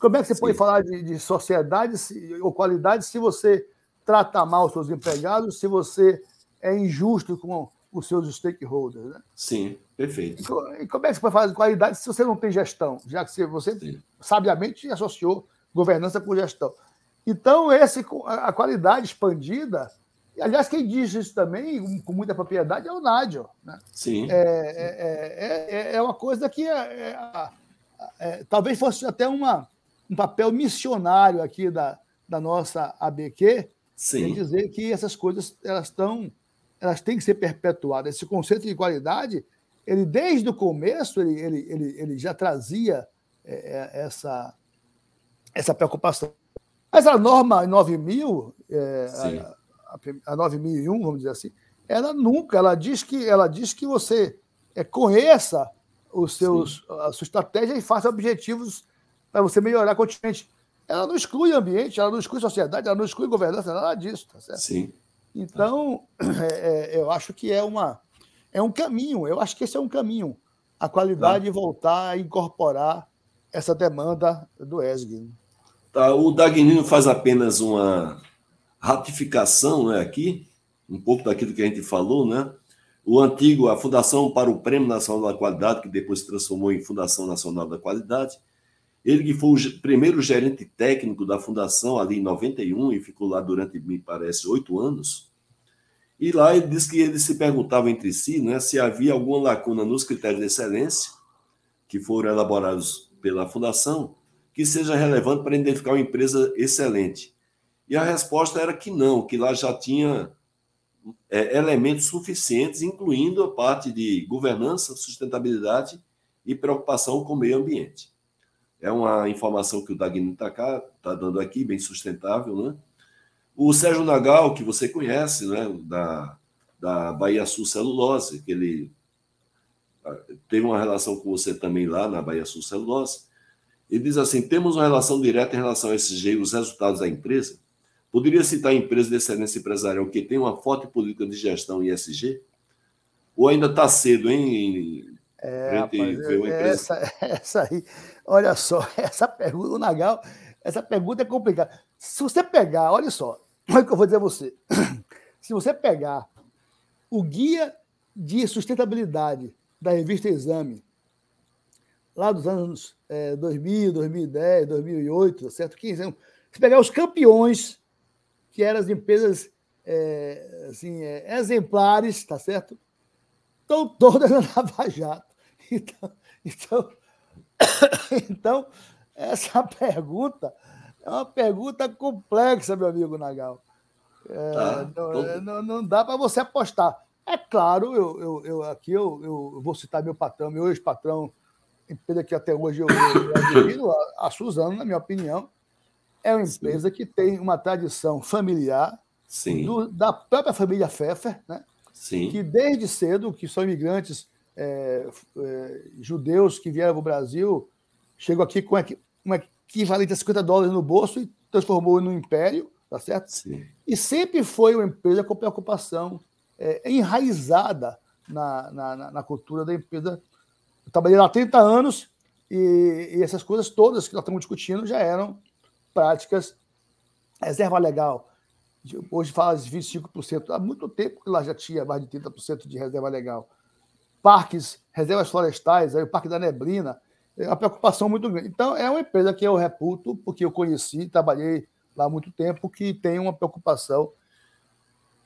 Como é que você Sim. pode falar de, de sociedade se, ou qualidade se você trata mal os seus empregados, se você é injusto com os seus stakeholders? Né? Sim, perfeito. E, como é que você pode falar de qualidade se você não tem gestão, já que você Sim. sabiamente associou governança com gestão? Então, esse, a qualidade expandida e, aliás, quem diz isso também, com muita propriedade, é o Nádio. Né? Sim. É, é, é, é uma coisa que é, é, talvez fosse até uma, um papel missionário aqui da, da nossa ABQ, Sim. dizer que essas coisas elas estão elas têm que ser perpetuadas. Esse conceito de qualidade, ele desde o começo ele, ele, ele, ele já trazia essa, essa preocupação. Mas a norma 9000, é, a, 9001, vamos dizer assim, ela nunca, ela diz que ela diz que você é, conheça os seus, a sua estratégia e faça objetivos para você melhorar continuamente. Ela não exclui ambiente, ela não exclui sociedade, ela não exclui governança, nada disso, tá certo? Sim. Então, é, é, eu acho que é uma é um caminho, eu acho que esse é um caminho, a qualidade tá. voltar a incorporar essa demanda do ESG. Tá, o Dagnino faz apenas uma ratificação né, aqui, um pouco daquilo que a gente falou, né? O antigo, a Fundação para o Prêmio Nacional da Qualidade, que depois se transformou em Fundação Nacional da Qualidade. Ele que foi o primeiro gerente técnico da fundação ali em 91 e ficou lá durante, me parece, oito anos. E lá ele disse que eles se perguntavam entre si né, se havia alguma lacuna nos critérios de excelência que foram elaborados pela fundação que seja relevante para identificar uma empresa excelente. E a resposta era que não, que lá já tinha é, elementos suficientes, incluindo a parte de governança, sustentabilidade e preocupação com o meio ambiente. É uma informação que o Dagno está tá dando aqui, bem sustentável, né? O Sérgio Nagal, que você conhece, né, da, da Bahia Sul Celulose, que ele ah, teve uma relação com você também lá na Bahia Sul Celulose, ele diz assim: temos uma relação direta em relação a esses os resultados da empresa, Poderia citar empresas de excelência empresarial que tem uma forte política de gestão ESG? Ou ainda está cedo, hein? É, rapaz, essa, essa aí, olha só, essa pergunta, o Nagal, essa pergunta é complicada. Se você pegar, olha só, olha o que eu vou dizer a você. Se você pegar o guia de sustentabilidade da revista Exame, lá dos anos é, 2000, 2010, 2008, certo? 15 anos, se pegar os campeões que eram as empresas é, assim, é, exemplares, tá certo? Estão todas na Lava Jato. Então, então, então, essa pergunta é uma pergunta complexa, meu amigo Nagal. É, tá, não, não, não, dá para você apostar. É claro, eu, eu, eu aqui eu, eu, vou citar meu patrão, meu ex-patrão, empresa que até hoje eu, eu admiro, a, a Suzano, na minha opinião, é uma empresa Sim. que tem uma tradição familiar do, da própria família Pfeffer, né? Sim. que desde cedo, que são imigrantes é, é, judeus que vieram para o Brasil, chegou aqui com uma equivalente a 50 dólares no bolso e transformou no império, tá certo? Sim. E sempre foi uma empresa com preocupação é, enraizada na, na, na, cultura da empresa. Eu trabalhei lá há 30 anos e, e essas coisas todas que nós estamos discutindo já eram práticas. Reserva legal, hoje fala de 25%, há muito tempo que lá já tinha mais de 30% de reserva legal. Parques, reservas florestais, aí o Parque da Neblina, é uma preocupação muito grande. Então, é uma empresa que eu reputo, porque eu conheci, trabalhei lá há muito tempo, que tem uma preocupação.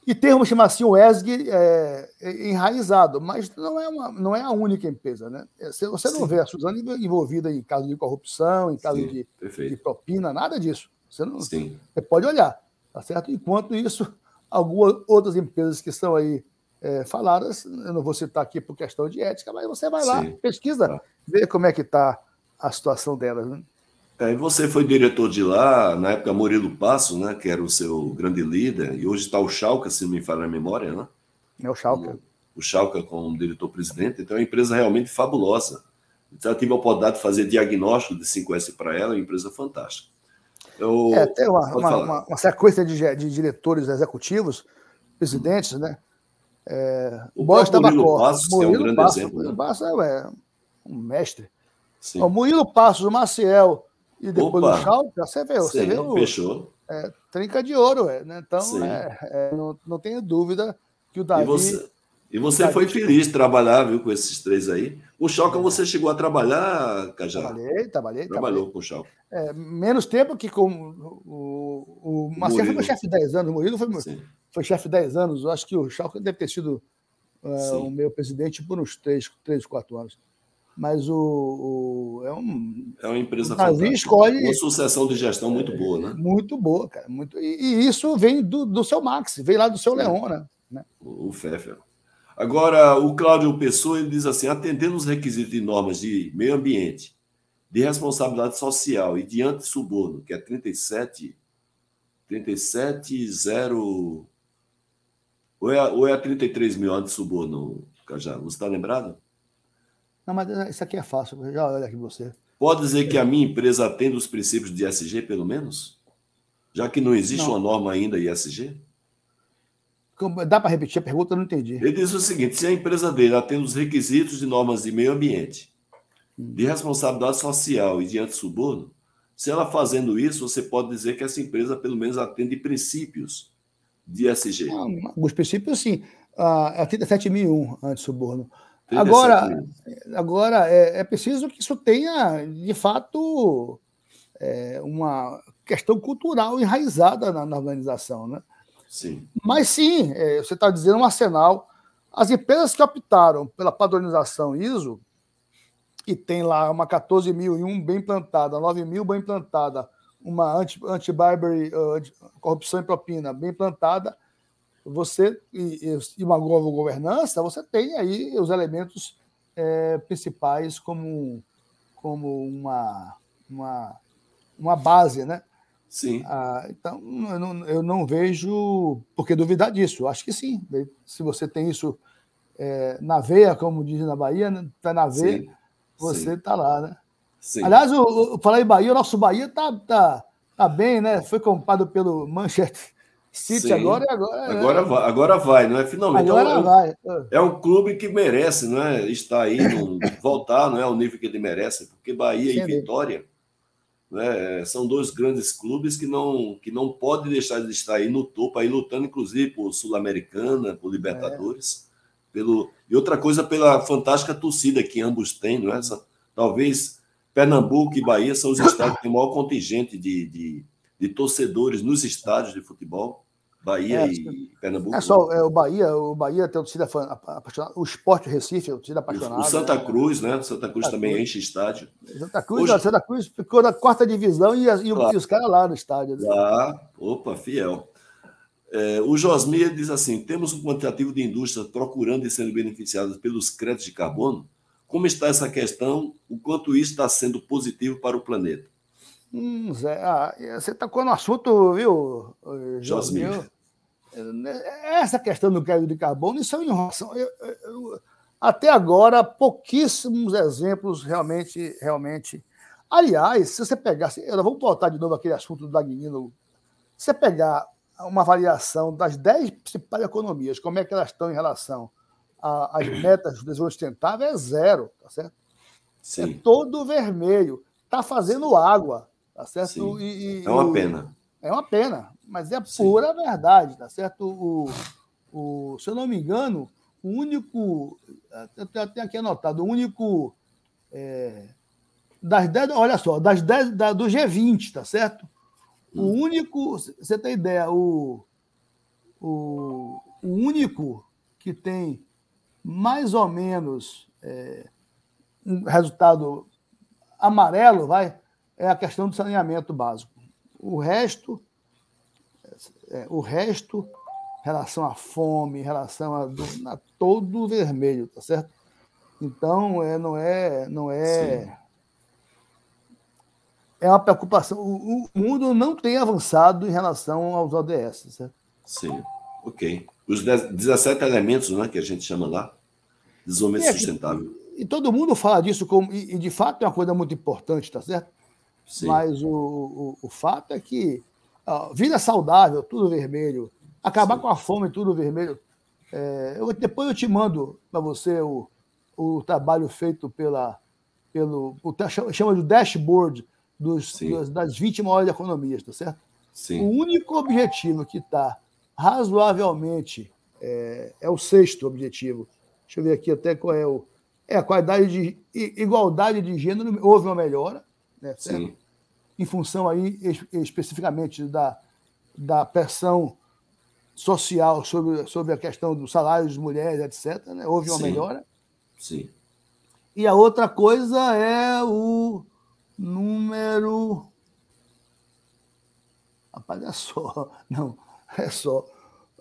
E tem, vamos chamar assim, o ESG é, é, enraizado, mas não é, uma, não é a única empresa. Né? É, você não Sim. vê a Suzana envolvida em caso de corrupção, em caso de, de, propina, nada disso. Você, não, Sim. você pode olhar, tá certo? Enquanto isso, algumas outras empresas que estão aí é, faladas, eu não vou citar aqui por questão de ética, mas você vai lá, Sim. pesquisa, tá. vê como é que está a situação delas. Né? É, você foi diretor de lá, na época Murilo Passo, né, que era o seu grande líder, e hoje está o Schalke, se não me falha a memória, né? É o Schalke. O, o Schalke como diretor-presidente, então é uma empresa realmente fabulosa. Já tive a oportunidade de fazer diagnóstico de 5S para ela, é uma empresa fantástica. Eu, é, tem uma, uma, uma, uma, sequência de, de diretores executivos, presidentes, né? É, o Boris Murilo Passos, Murilo que é um grande Passos, exemplo. Murilo né? Passos é um mestre. Sim. O Murilo Passos, o Maciel e depois Opa. o Schalke, você vê, você vê o, fechou. É, trinca de ouro, é, né? Então, é, é, não, não tenho dúvida que o Davi... E você, e você Davi... foi feliz de trabalhar, viu, com esses três aí. O Schalke, você chegou a trabalhar, Cajá? Trabalhei, trabalhei. Trabalhou trabalhei. com o Schalke. É, menos tempo que com o, o, o Marcelo foi meu chefe de 10 anos, o Murilo foi, foi chefe de 10 anos. Eu acho que o Schalke deve ter sido uh, o meu presidente por uns 3, 3 4 anos. Mas o, o, é um. É uma empresa fantástica. escolhe. Uma sucessão de gestão muito boa, né? Muito boa, cara. Muito, e, e isso vem do, do seu Max, vem lá do seu Leona. Né? O, o Pfeffer. Agora, o Cláudio Pessoa ele diz assim: atendendo os requisitos de normas de meio ambiente, de responsabilidade social e de antissuborno, que é 37, 370. Ou é, ou é a 33 mil antissuborno, Cajá? Você está lembrado? Não, mas isso aqui é fácil, já olha aqui você. Pode dizer que a minha empresa atende os princípios de ESG, pelo menos? Já que não existe não. uma norma ainda ESG? Dá para repetir a pergunta? Eu não entendi. Ele diz o seguinte: se a empresa dele atende os requisitos de normas de meio ambiente, hum. de responsabilidade social e de antissuborno, se ela fazendo isso, você pode dizer que essa empresa pelo menos atende princípios de ESG. os princípios, sim. Ah, é 37.001 antissuborno. Agora, agora é, é, preciso que isso tenha, de fato, é, uma questão cultural enraizada na, na, organização. Né? Sim. Mas sim, é, você está dizendo um arsenal. As empresas que optaram pela padronização ISO, e tem lá uma 14.001 bem plantada, 9.000 bem plantada, uma anti-bribery, anti corrupção e propina bem plantada, você e, e uma boa governança, você tem aí os elementos é, principais como, como uma, uma, uma base, né? Sim. Ah, então, eu não, eu não vejo por que duvidar disso. Acho que sim. Se você tem isso é, na veia, como diz na Bahia, está né? Na veia, sim. você está lá, né? Sim. Aliás, o, o, falar em Bahia, o nosso Bahia está tá, tá bem, né? Foi comprado pelo Manchester City agora e agora. É. Agora, vai, agora vai, não é? Finalmente. Agora é, um, vai. é um clube que merece, não é? Estar aí, no, voltar, não é? O nível que ele merece, porque Bahia Sim, e Vitória né, são dois grandes clubes que não, que não podem deixar de estar aí no topo, aí lutando, inclusive, por Sul-Americana, por Libertadores. É. Pelo, e outra coisa, pela fantástica torcida que ambos têm, não é? Essa, talvez Pernambuco e Bahia são os estados que têm o maior contingente de, de, de torcedores nos estádios de futebol. Bahia é, e Pernambuco. É só é, o Bahia, o Bahia tem a torcida apaixonada, o Esporte Recife, a torcida apaixonada. O Santa né? Cruz, né? Santa Cruz Santa também Cruz. enche estádio. Santa Cruz, Hoje... Santa Cruz ficou na quarta divisão e, e, claro. e os caras lá no estádio. Né? Ah, opa, fiel. É, o Josmir diz assim: temos um quantitativo de indústrias procurando e sendo beneficiadas pelos créditos de carbono. Como está essa questão? O quanto isso está sendo positivo para o planeta? Hum, Zé, ah, você tocou no assunto, viu, Josmir? Essa questão do crédito de carbono, isso é uma enrolação. Eu, eu, até agora, pouquíssimos exemplos realmente. realmente. Aliás, se você pegar. Vamos voltar de novo aquele assunto do Dagnino. Se você pegar uma avaliação das dez principais economias, como é que elas estão em relação às metas do desenvolvimento sustentável, é zero, tá certo? Sim. É todo vermelho. Está fazendo água, tá certo? E, e, é uma pena. É uma pena, mas é pura Sim. verdade, tá certo? O, o, se eu não me engano, o único. Eu tenho aqui anotado, o único. É, das 10, olha só, das 10 da, do G20, tá certo? O hum. único. Você tem ideia, o, o, o único que tem mais ou menos é, um resultado amarelo, vai, é a questão do saneamento básico. O resto, é, o resto, relação à fome, relação a, a todo vermelho, tá certo? Então, é, não é, não é, Sim. é uma preocupação. O, o, mundo não tem avançado em relação aos ODS, certo? Sim, ok. Os 17 elementos, né, que a gente chama lá, desenvolvimento é, sustentável. e todo mundo fala disso como. E, e, de fato é uma coisa muito importante, tá certo? Sim. Mas o, o, o, fato é que ó, vida saudável, tudo vermelho, acabar Sim. com a fome, tudo vermelho. É, eu, depois eu te mando para você o, o trabalho feito pela, pelo. O, chama de dashboard dos, dos, das 20 maiores economias, tá certo? Sim. O único objetivo que está razoavelmente. É, é o sexto objetivo. Deixa eu ver aqui até qual é o é, a qualidade de igualdade de gênero houve uma melhora, né, certo? em função aí especificamente da, da pressão social sobre, sobre a questão do salário das mulheres, etc. Né? Houve uma Sim. melhora. Sim. E a outra coisa é o número. Rapaz, é só. Não, é só.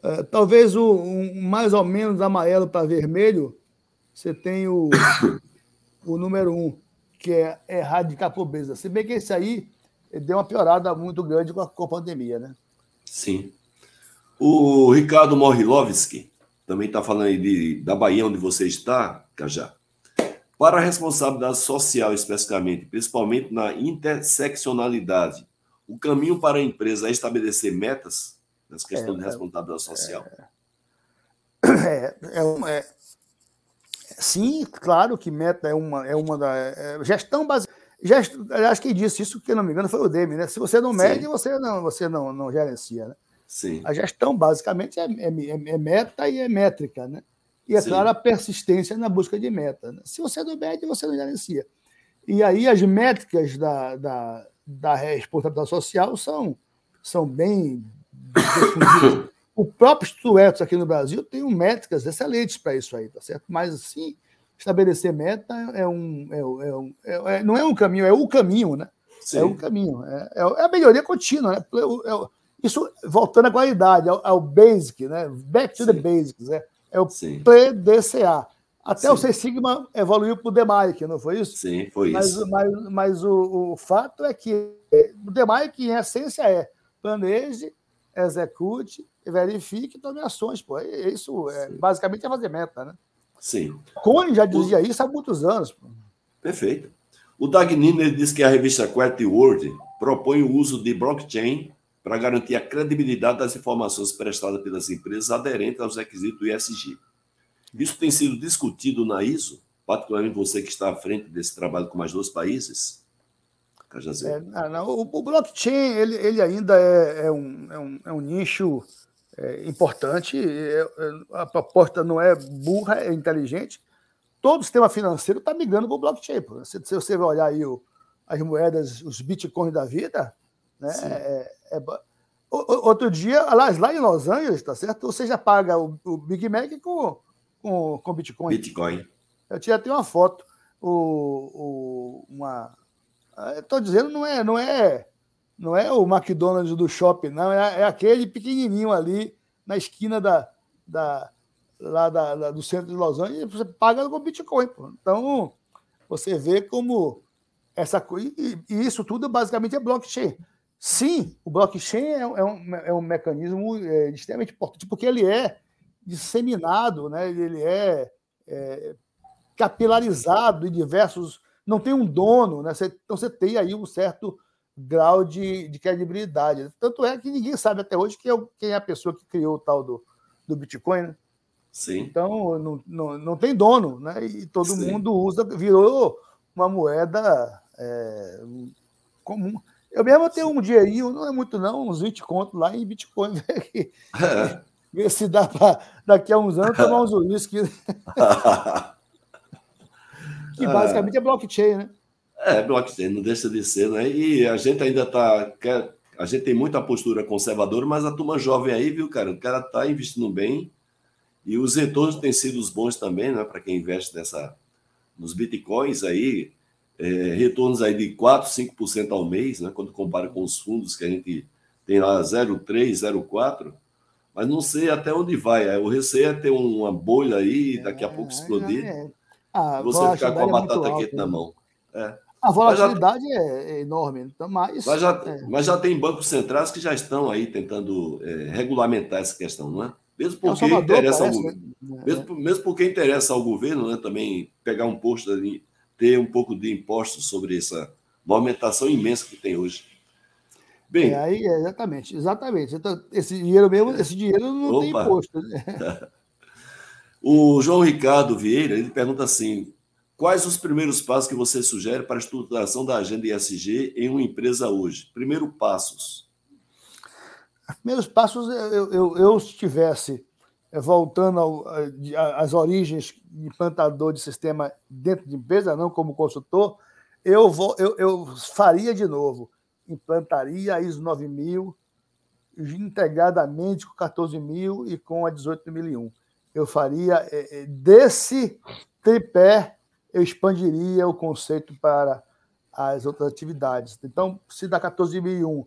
É, talvez o um, mais ou menos amarelo para vermelho você tem o, o número um, que é erradicar a pobreza. Se bem que esse aí deu uma piorada muito grande com a, com a pandemia, né? Sim. O Ricardo Morilovski também está falando aí de, da Bahia, onde você está, Cajá. Para a responsabilidade social, especificamente, principalmente na interseccionalidade, o caminho para a empresa é estabelecer metas nessa questão é, de responsabilidade social? É, é, é, é Sim, claro que meta é uma, é uma da. É, gestão base. Gest, acho que disse isso, que não me engano, foi o Demi, né? Se você não mede, Sim. você não, você não, não gerencia, né? Sim. A gestão, basicamente, é, é, é, é meta e é métrica, né? E, é Sim. claro, a persistência na busca de meta. Né? Se você não mede, você não gerencia. E aí as métricas da, da, da responsabilidade social são, são bem O próprio Instituto aqui no Brasil tem um métricas excelentes para isso aí, tá certo? Mas, assim, estabelecer meta é um, é, é um é, é, não é um caminho, é o caminho, né? Sim. É um caminho. É, é, é a melhoria contínua, né? isso voltando à qualidade, ao, ao basic, né? Back to Sim. the basics, né? É o PDCA. Até Sim. o Seis Sigma evoluiu para o DMAIC, não foi isso? Sim, foi mas, isso. Mas, mas o, o fato é que o DMAIC, em essência, é planeje, execute, verifique e tome ações. Pô. Isso é, basicamente é fazer meta, né? Sim. Cone já dizia o... isso há muitos anos. Pô. Perfeito. O Dagnino diz que a revista Quality World propõe o uso de blockchain para garantir a credibilidade das informações prestadas pelas empresas aderentes aos requisitos do ISG. Isso tem sido discutido na ISO, particularmente você que está à frente desse trabalho com mais dois países? É, não, não, o, o, blockchain ele, ele ainda é, é, um, é, um, é um nicho é, importante. É, a proposta não é burra, é inteligente. Todo o sistema financeiro está migrando para o blockchain. Se, se, você olhar aí o, as moedas, os bitcoins da vida, né? É, é outro dia, aliás, lá em Los Angeles, tá certo? Você já paga o, o Big Mac com, com, com Bitcoin. Bitcoin. Eu tinha até uma foto, o, o, uma, Estou dizendo, não é, não é, não é o McDonald's do shopping, não, é, é aquele pequenininho ali na esquina da, da, lá da, da, do centro de Los Angeles, você paga com Bitcoin. Pô. Então, você vê como essa coisa. E, e, isso tudo basicamente é blockchain. Sim, o blockchain é, é um, é um mecanismo é, extremamente importante, porque ele é disseminado, né? ele é, é capilarizado em diversos não tem um dono, né? Você, então você tem aí um certo grau de, de credibilidade. Tanto é que ninguém sabe até hoje quem é, quem é a pessoa que criou o tal do, do Bitcoin, né? Sim. Então não, não, não tem dono, né? E todo Sim. mundo usa, virou uma moeda é, comum. Eu mesmo tenho um dinheirinho, não é muito não, uns 20 contos lá em Bitcoin. É. Ver se dá para daqui a uns anos tomar uns uísque. Que é. basicamente é, é blockchain, né? É, blockchain, não deixa de ser, né? E a gente ainda tá. Quer, a gente tem muita postura conservadora, mas a turma jovem aí, viu, cara? O cara tá investindo bem e os retornos têm sido os bons também, né? Para quem investe nessa, nos bitcoins aí, é, retornos aí de 4, 5% ao mês, né? Quando compara com os fundos que a gente tem lá 0,3, 0,4 mas não sei até onde vai. O receio é ter uma bolha aí, daqui a pouco é, explodir. É, a você ficar com a é batata é quente na mão. É. A volatilidade já, é, enorme, então, mas. Mas já, é. mas já tem bancos centrais que já estão aí tentando é, regulamentar essa questão, não é? Mesmo porque é interessa parece, ao, né? mesmo, mesmo porque interessa ao governo né, também pegar um posto ali, ter um pouco de impostos sobre essa movimentação imensa que tem hoje. Bem, é, aí, exatamente, exatamente. Então, esse dinheiro mesmo, esse dinheiro não opa. tem imposto. Né? o João Ricardo Vieira ele pergunta assim: quais os primeiros passos que você sugere para a estruturação da agenda ISG em uma empresa hoje? Primeiro passos. Primeiros passos, eu, eu, eu se estivesse eh, voltando às origens de implantador de sistema dentro de empresa, não como consultor, eu, vou, eu, eu faria de novo implantaria a ISO 9000 integradamente com 14000 e com a 18001. Eu faria é, é, desse tripé, eu expandiria o conceito para as outras atividades. Então, se da 14001,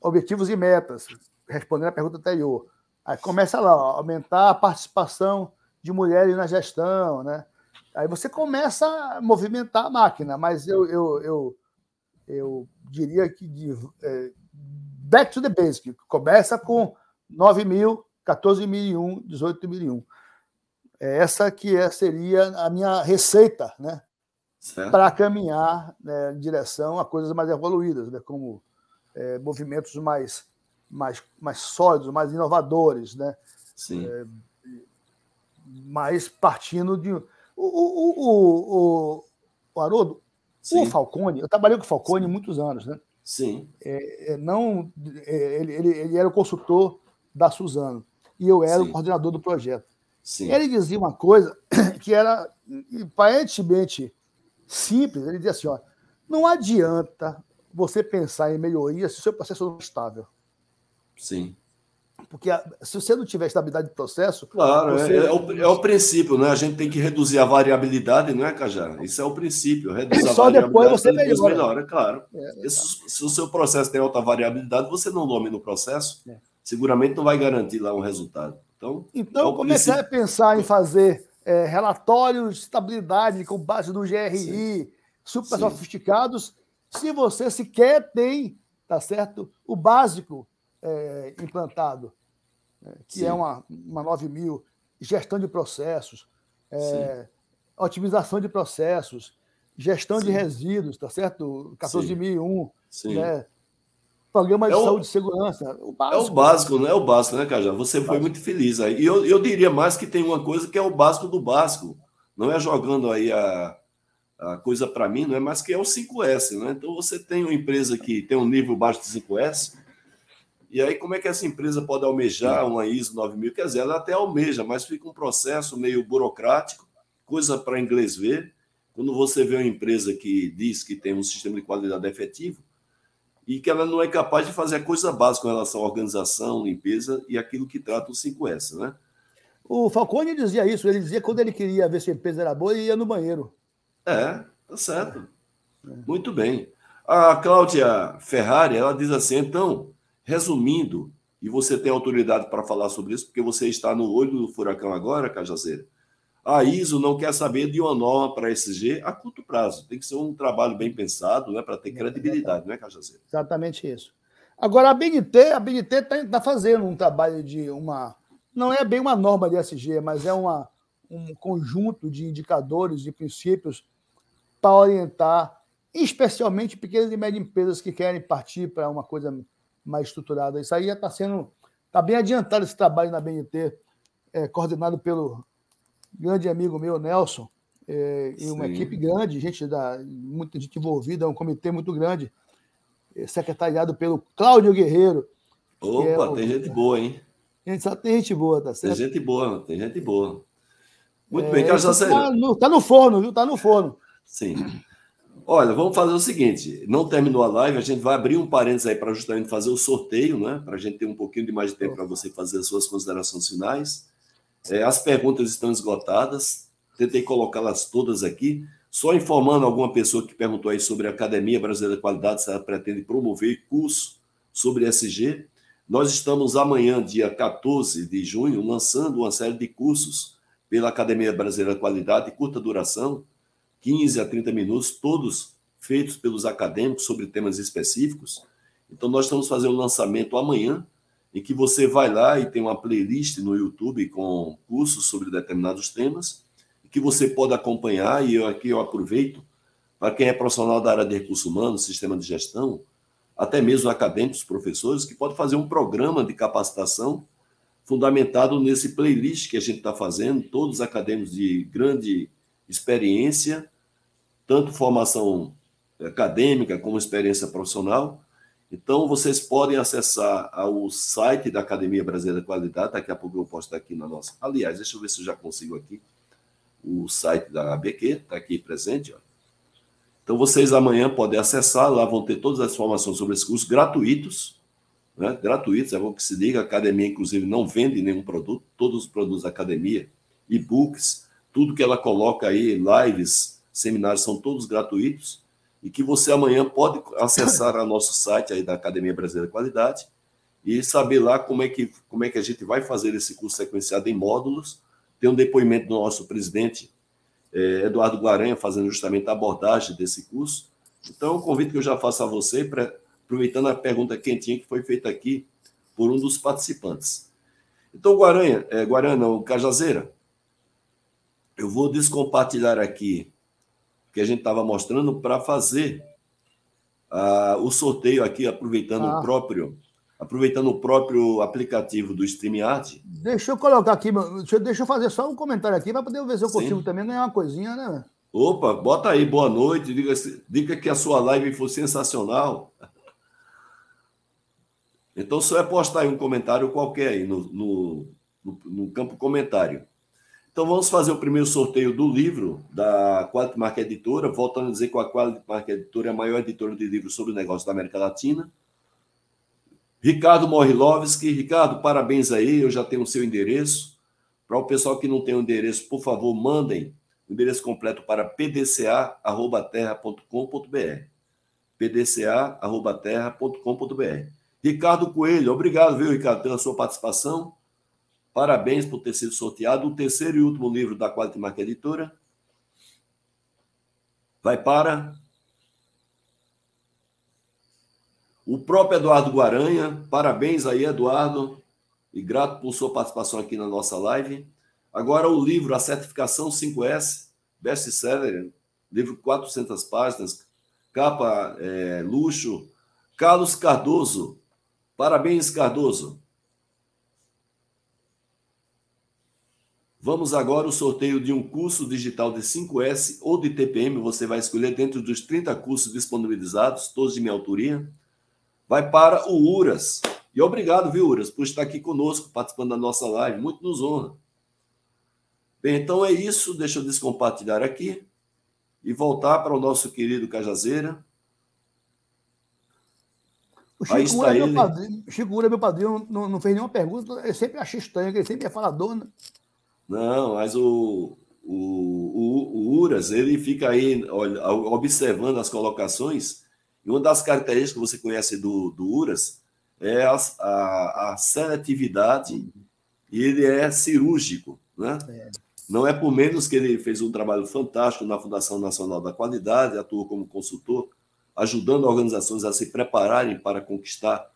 objetivos e metas, respondendo a pergunta anterior, aí começa lá, ó, aumentar a participação de mulheres na gestão, né? Aí você começa a movimentar a máquina, mas eu, eu, eu eu diria que de, é, back to the basic. Começa com 9 mil, 14 essa que é, seria a minha receita, né? Para caminhar né, em direção a coisas mais evoluídas, né? como é, movimentos mais, mais, mais sólidos, mais inovadores, né? Sim. É, mais partindo de. O, o, o, o, o Haroldo, Sim. O Falcone, eu trabalhei com o Falcone muitos anos, né? Sim. É, é, não, é, ele, ele, ele, era o consultor da Suzano e eu era Sim. o coordenador do projeto. Sim. Ele dizia uma coisa que era aparentemente simples. Ele dizia assim: ó, não adianta você pensar em melhoria se o seu processo não é estável. Sim. Porque se você não tiver estabilidade de processo. Claro, você... é, é, o, é, o, princípio, né? A gente tem que reduzir a variabilidade, não é, Cajá? Isso é o princípio. Reduzir Só depois você melhora. melhora claro. É, se, se, o seu processo tem alta variabilidade, você não domina o processo, é. seguramente não vai garantir lá um resultado. Então, então é comecei princípio... a pensar em fazer é, relatórios de estabilidade com base no GRI, Sim. super Sim. sofisticados, se você sequer tem, tá certo, o básico é, implantado, é, que é Sim. é uma, uma 9000, gestão de processos, é, otimização de processos, gestão de resíduos, tá certo? 14.001, né? Programa de é saúde e segurança. O básico. É o básico, não é o básico, né, Cajá? Você foi muito feliz aí. E eu, eu diria mais que tem uma coisa que é o básico do básico. Não é jogando aí a, a coisa para mim, não é mais que é o 5S, né? Então você tem uma empresa que tem um nível baixo de 5S, e aí, como é que essa empresa pode almejar uma ISO 9000? Quer dizer, ela até almeja, mas fica um processo meio burocrático, coisa para inglês ver. Quando você vê uma empresa que diz que tem um sistema de qualidade efetivo e que ela não é capaz de fazer a coisa básica com relação à organização, limpeza e aquilo que trata o 5S, né? O Falcone dizia isso, ele dizia que quando ele queria ver se a empresa era boa, ele ia no banheiro. É, tá certo. É. Muito bem. A Cláudia Ferrari, ela diz assim, então, Resumindo, e você tem autoridade para falar sobre isso, porque você está no olho do furacão agora, Cajazeira. A ISO não quer saber de uma norma para SG a curto prazo. Tem que ser um trabalho bem pensado né, para ter credibilidade, não é, Cajazeira? Exatamente isso. Agora, a BNT, a BNT está tá fazendo um trabalho de uma. Não é bem uma norma de SG, mas é uma, um conjunto de indicadores, de princípios para orientar, especialmente pequenas e médias empresas que querem partir para uma coisa mais estruturada. Isso aí está sendo. Está bem adiantado esse trabalho na BNT, é, coordenado pelo grande amigo meu, Nelson, é, e uma Sim. equipe grande, gente da, muita gente envolvida, um comitê muito grande, é, secretariado pelo Cláudio Guerreiro. Opa, é tem gente boa, hein? Gente, só tem gente boa, tá certo? Tem gente boa, tem gente boa. Muito bem, Carlos Está no, tá no forno, viu? Está no forno. Sim. Olha, vamos fazer o seguinte: não terminou a live, a gente vai abrir um parênteses aí para justamente fazer o sorteio, né? Para a gente ter um pouquinho de mais de tempo para você fazer as suas considerações finais. É, as perguntas estão esgotadas, tentei colocá-las todas aqui. Só informando alguma pessoa que perguntou aí sobre a Academia Brasileira de Qualidade, se ela pretende promover curso sobre SG. Nós estamos amanhã, dia 14 de junho, lançando uma série de cursos pela Academia Brasileira de Qualidade, de curta duração, 15 a 30 minutos, todos feitos pelos acadêmicos sobre temas específicos. Então, nós estamos fazendo o lançamento amanhã, em que você vai lá e tem uma playlist no YouTube com cursos sobre determinados temas, que você pode acompanhar, e eu aqui eu aproveito, para quem é profissional da área de recursos humanos, sistema de gestão, até mesmo acadêmicos, professores, que pode fazer um programa de capacitação fundamentado nesse playlist que a gente está fazendo, todos acadêmicos de grande experiência, tanto formação acadêmica como experiência profissional. Então, vocês podem acessar o site da Academia Brasileira de Qualidade, daqui a pouco eu posto aqui na nossa. Aliás, deixa eu ver se eu já consigo aqui o site da ABQ, está aqui presente. Ó. Então, vocês amanhã podem acessar, lá vão ter todas as informações sobre esse curso gratuitos, né? gratuitos, é bom que se diga, a academia, inclusive, não vende nenhum produto, todos os produtos da academia, e-books, tudo que ela coloca aí, lives, seminários, são todos gratuitos, e que você amanhã pode acessar o nosso site aí da Academia Brasileira de Qualidade e saber lá como é que, como é que a gente vai fazer esse curso sequenciado em módulos. Tem um depoimento do nosso presidente, é, Eduardo Guaranha, fazendo justamente a abordagem desse curso. Então, o convite que eu já faço a você, pra, aproveitando a pergunta quentinha que foi feita aqui por um dos participantes. Então, Guaranha, é, Guaranha, não, Cajazeira, eu vou descompartilhar aqui que a gente estava mostrando para fazer uh, o sorteio aqui, aproveitando ah. o próprio aproveitando o próprio aplicativo do StreamYard. Deixa eu colocar aqui, deixa, deixa eu fazer só um comentário aqui para poder ver se eu consigo Sim. também ganhar uma coisinha, né? Opa, bota aí, boa noite, diga, diga que a sua live foi sensacional. Então, só é postar aí um comentário qualquer aí no, no, no, no campo comentário. Então vamos fazer o primeiro sorteio do livro da Quality Marca Editora, voltando a dizer que a Quality Marca Editora é a maior editora de livros sobre negócios da América Latina. Ricardo Morilovski, Ricardo, parabéns aí, eu já tenho o seu endereço. Para o pessoal que não tem o endereço, por favor, mandem o endereço completo para pdca@terra.com.br. pdca@terra.com.br. Ricardo Coelho, obrigado, viu, Ricardo, pela sua participação. Parabéns por ter sido sorteado. O terceiro e último livro da Quality Marca Editora vai para o próprio Eduardo Guaranha. Parabéns aí, Eduardo, e grato por sua participação aqui na nossa live. Agora o livro A Certificação 5S, best-seller, livro 400 páginas, capa é, luxo. Carlos Cardoso. Parabéns, Cardoso. Vamos agora ao sorteio de um curso digital de 5S ou de TPM. Você vai escolher dentro dos 30 cursos disponibilizados, todos de minha autoria. Vai para o URAS. E obrigado, viu, URAS, por estar aqui conosco, participando da nossa live. Muito nos honra. Bem, então é isso. Deixa eu descompartilhar aqui e voltar para o nosso querido Cajazeira. O Chico Aí está é ele. Meu padrinho, Chico é meu padrinho, não, não fez nenhuma pergunta. Eu sempre achei estranho, ele sempre é falador, né? Não, mas o, o, o, o Uras, ele fica aí olha, observando as colocações, e uma das características que você conhece do, do Uras é a, a, a seletividade, e ele é cirúrgico, né? É. Não é por menos que ele fez um trabalho fantástico na Fundação Nacional da Qualidade, atuou como consultor, ajudando organizações a se prepararem para conquistar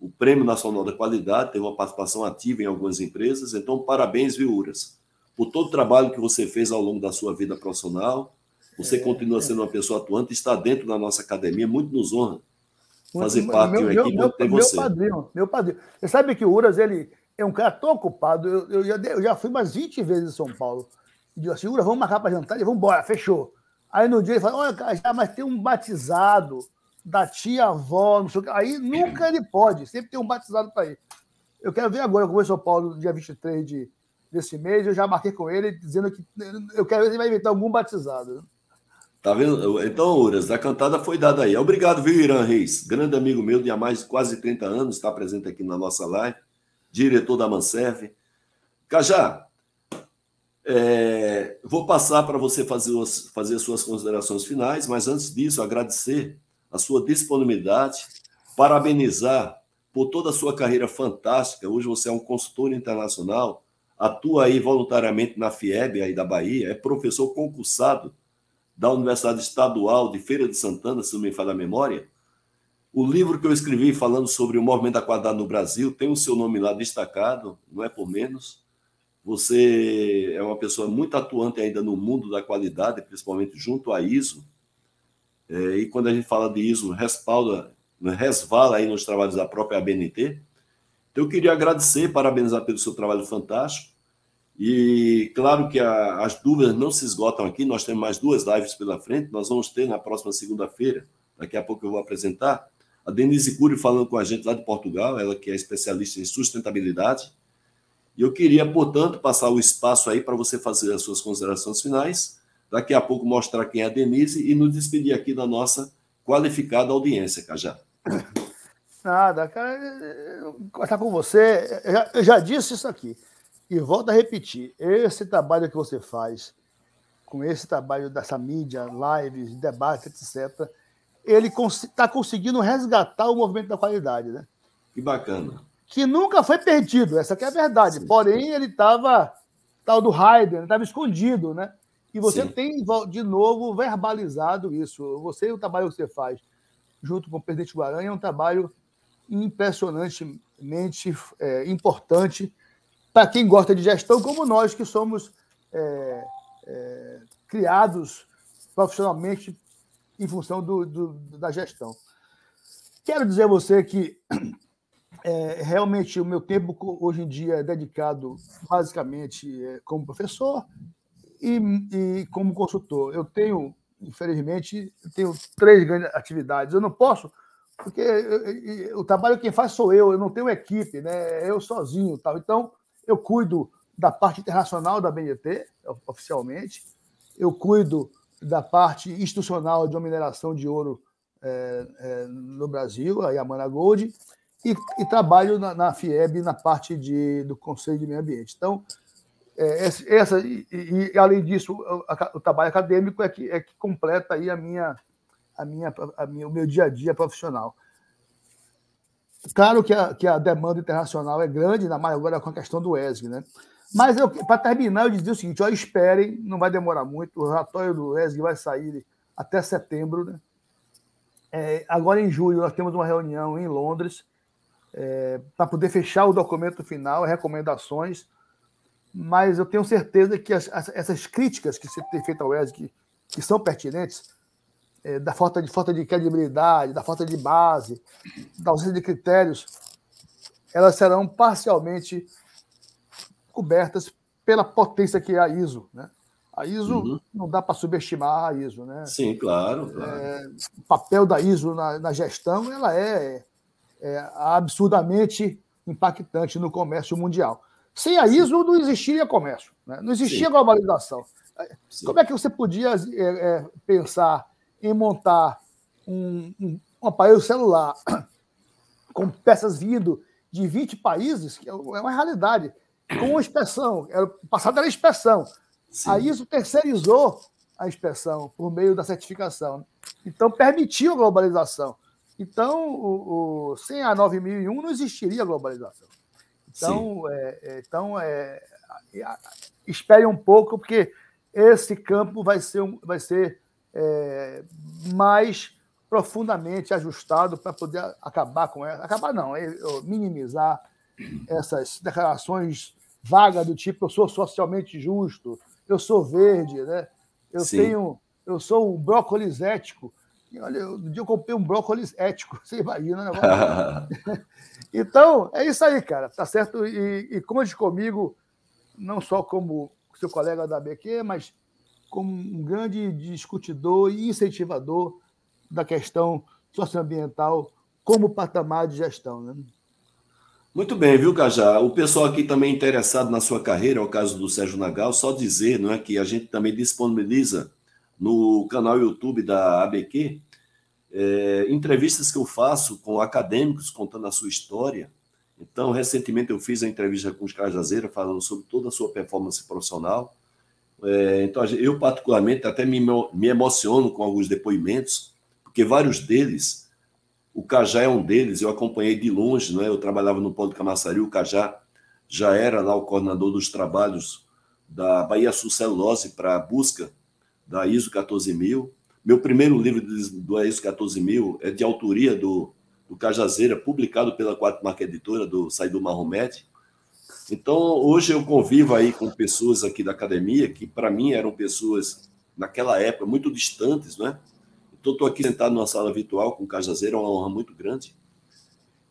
o Prêmio Nacional da Qualidade, teve uma participação ativa em algumas empresas. Então, parabéns, viu, Uras, por todo o trabalho que você fez ao longo da sua vida profissional. Você é, continua sendo uma pessoa atuante, está dentro da nossa academia, muito nos honra fazer muito, parte meu, de uma equipe meu, meu, você. Meu padrinho, meu padrinho. Você sabe que o Uras, ele é um cara tão ocupado. Eu, eu, já, eu já fui umas 20 vezes em São Paulo. E digo assim, Uras, vamos marcar para jantar? Ele, vamos embora, fechou. Aí no dia ele fala, olha, já, mas tem um batizado da tia-avó, não sei o que. Aí nunca ele pode, sempre tem um batizado para ir. Eu quero ver agora, eu vou em São Paulo dia 23 de, desse mês, eu já marquei com ele dizendo que eu quero ver se ele vai inventar algum batizado. Tá vendo? Então, Uras, a cantada foi dada aí. Obrigado, viu, Irã Reis? Grande amigo meu de há mais de quase 30 anos, está presente aqui na nossa live, diretor da Manserve. Cajá, é, vou passar para você fazer, fazer suas considerações finais, mas antes disso, agradecer a sua disponibilidade, parabenizar por toda a sua carreira fantástica. Hoje você é um consultor internacional, atua aí voluntariamente na FIEB aí da Bahia, é professor concursado da Universidade Estadual de Feira de Santana, se não me falha a memória. O livro que eu escrevi falando sobre o movimento da qualidade no Brasil tem o seu nome lá destacado, não é por menos. Você é uma pessoa muito atuante ainda no mundo da qualidade, principalmente junto à ISO. É, e quando a gente fala de ISO, respalda, resvala aí nos trabalhos da própria ABNT. Então, eu queria agradecer, parabenizar pelo seu trabalho fantástico. E claro que a, as dúvidas não se esgotam aqui, nós temos mais duas lives pela frente. Nós vamos ter na próxima segunda-feira, daqui a pouco eu vou apresentar, a Denise Cury falando com a gente lá de Portugal, ela que é especialista em sustentabilidade. E eu queria, portanto, passar o espaço aí para você fazer as suas considerações finais. Daqui a pouco mostrar quem é a Denise e nos despedir aqui da nossa qualificada audiência, Cajá. Nada, cara, conversar com você, eu já, eu já disse isso aqui. E volto a repetir: esse trabalho que você faz, com esse trabalho dessa mídia, lives, debates, etc., ele está conseguindo resgatar o movimento da qualidade, né? Que bacana. Que nunca foi perdido, essa é a verdade. Sim. Porém, ele estava, tal do Heider, estava escondido, né? E você Sim. tem de novo verbalizado isso. Você, o trabalho que você faz junto com o presidente Guaranha, é um trabalho impressionantemente é, importante para quem gosta de gestão, como nós que somos é, é, criados profissionalmente em função do, do, da gestão. Quero dizer a você que é, realmente o meu tempo hoje em dia é dedicado basicamente é, como professor e, e, como consultor. Eu tenho, infelizmente, eu tenho três grandes atividades. Eu não posso, porque eu, eu, o trabalho quem faz sou eu, eu não tenho equipe, né? eu sozinho. Tal. Então, eu cuido da parte internacional da BNT, oficialmente, eu cuido da parte institucional de uma mineração de ouro é, é, no Brasil, a Yamana Gold, e, e trabalho na, na, FIEB na parte de, do Conselho de Meio Ambiente. Então, é, essa, e, e, além disso, o, o, trabalho acadêmico é que, é que completa aí a minha, a minha, a minha, o meu dia a dia profissional. Claro que a, que a demanda internacional é grande, ainda mais agora com a questão do ESG, né? Mas para terminar, eu dizia o seguinte: ó, esperem, não vai demorar muito. O relatório do ESG vai sair até setembro. Né? É, agora, em julho, nós temos uma reunião em Londres é, para poder fechar o documento final, recomendações. Mas eu tenho certeza que as, as, essas críticas que você tem feito ao ESG, que, que são pertinentes, é, da falta de, falta de credibilidade, da falta de base, da ausência de critérios, elas serão parcialmente cobertas pela potência que é a ISO. Né? A ISO uhum. não dá para subestimar a ISO. Né? Sim, claro. claro. É, o papel da ISO na, na, gestão ela é, é absurdamente impactante no comércio mundial. Sem a ISO não existiria comércio, né? não existia Sim. globalização. Sim. Como é que você podia é, é, pensar em montar um, um, um, aparelho celular com peças vindo de 20 países, que é uma realidade com inspeção. Era, o passado era inspeção. Sim. A ISO terceirizou a inspeção por meio da certificação. Então, permitiu a globalização. Então, o, o, sem a 9001 não existiria globalização. Então, é, é, então é, espere um pouco, porque esse campo vai ser, vai ser é, mais profundamente ajustado para poder acabar com ela. Acabar não, é, minimizar essas declarações vaga do tipo eu sou socialmente justo, eu sou verde, né? Eu Sim. tenho, eu sou um brócolis ético. Olha, um dia eu comprei um brócolis ético, você imagina, né? então, é isso aí, cara, tá certo? E, e conte comigo, não só como seu colega da BQ, mas como um grande discutidor e incentivador da questão socioambiental como patamar de gestão. Né? Muito bem, viu, Cajá? O pessoal aqui também interessado na sua carreira, é o caso do Sérgio Nagal, só dizer não é, que a gente também disponibiliza no canal YouTube da ABQ é, entrevistas que eu faço com acadêmicos contando a sua história. Então, recentemente eu fiz a entrevista com os Cajazeira falando sobre toda a sua performance profissional. É, então, eu particularmente até me, me emociono com alguns depoimentos, porque vários deles o Cajá é um deles, eu acompanhei de longe, né? eu trabalhava no Polo de Camaçari, o Cajá já era lá o coordenador dos trabalhos da Bahia Sul Celulose para a busca da ISO 14000. Meu primeiro livro do ISO 14000 é de autoria do do Cajazeira, publicado pela Quatro Marca Editora, do Saidu Mahomet. Então, hoje eu convivo aí com pessoas aqui da academia, que para mim eram pessoas, naquela época, muito distantes, né? Então, estou aqui sentado numa sala virtual com o Cajazeira, é uma honra muito grande.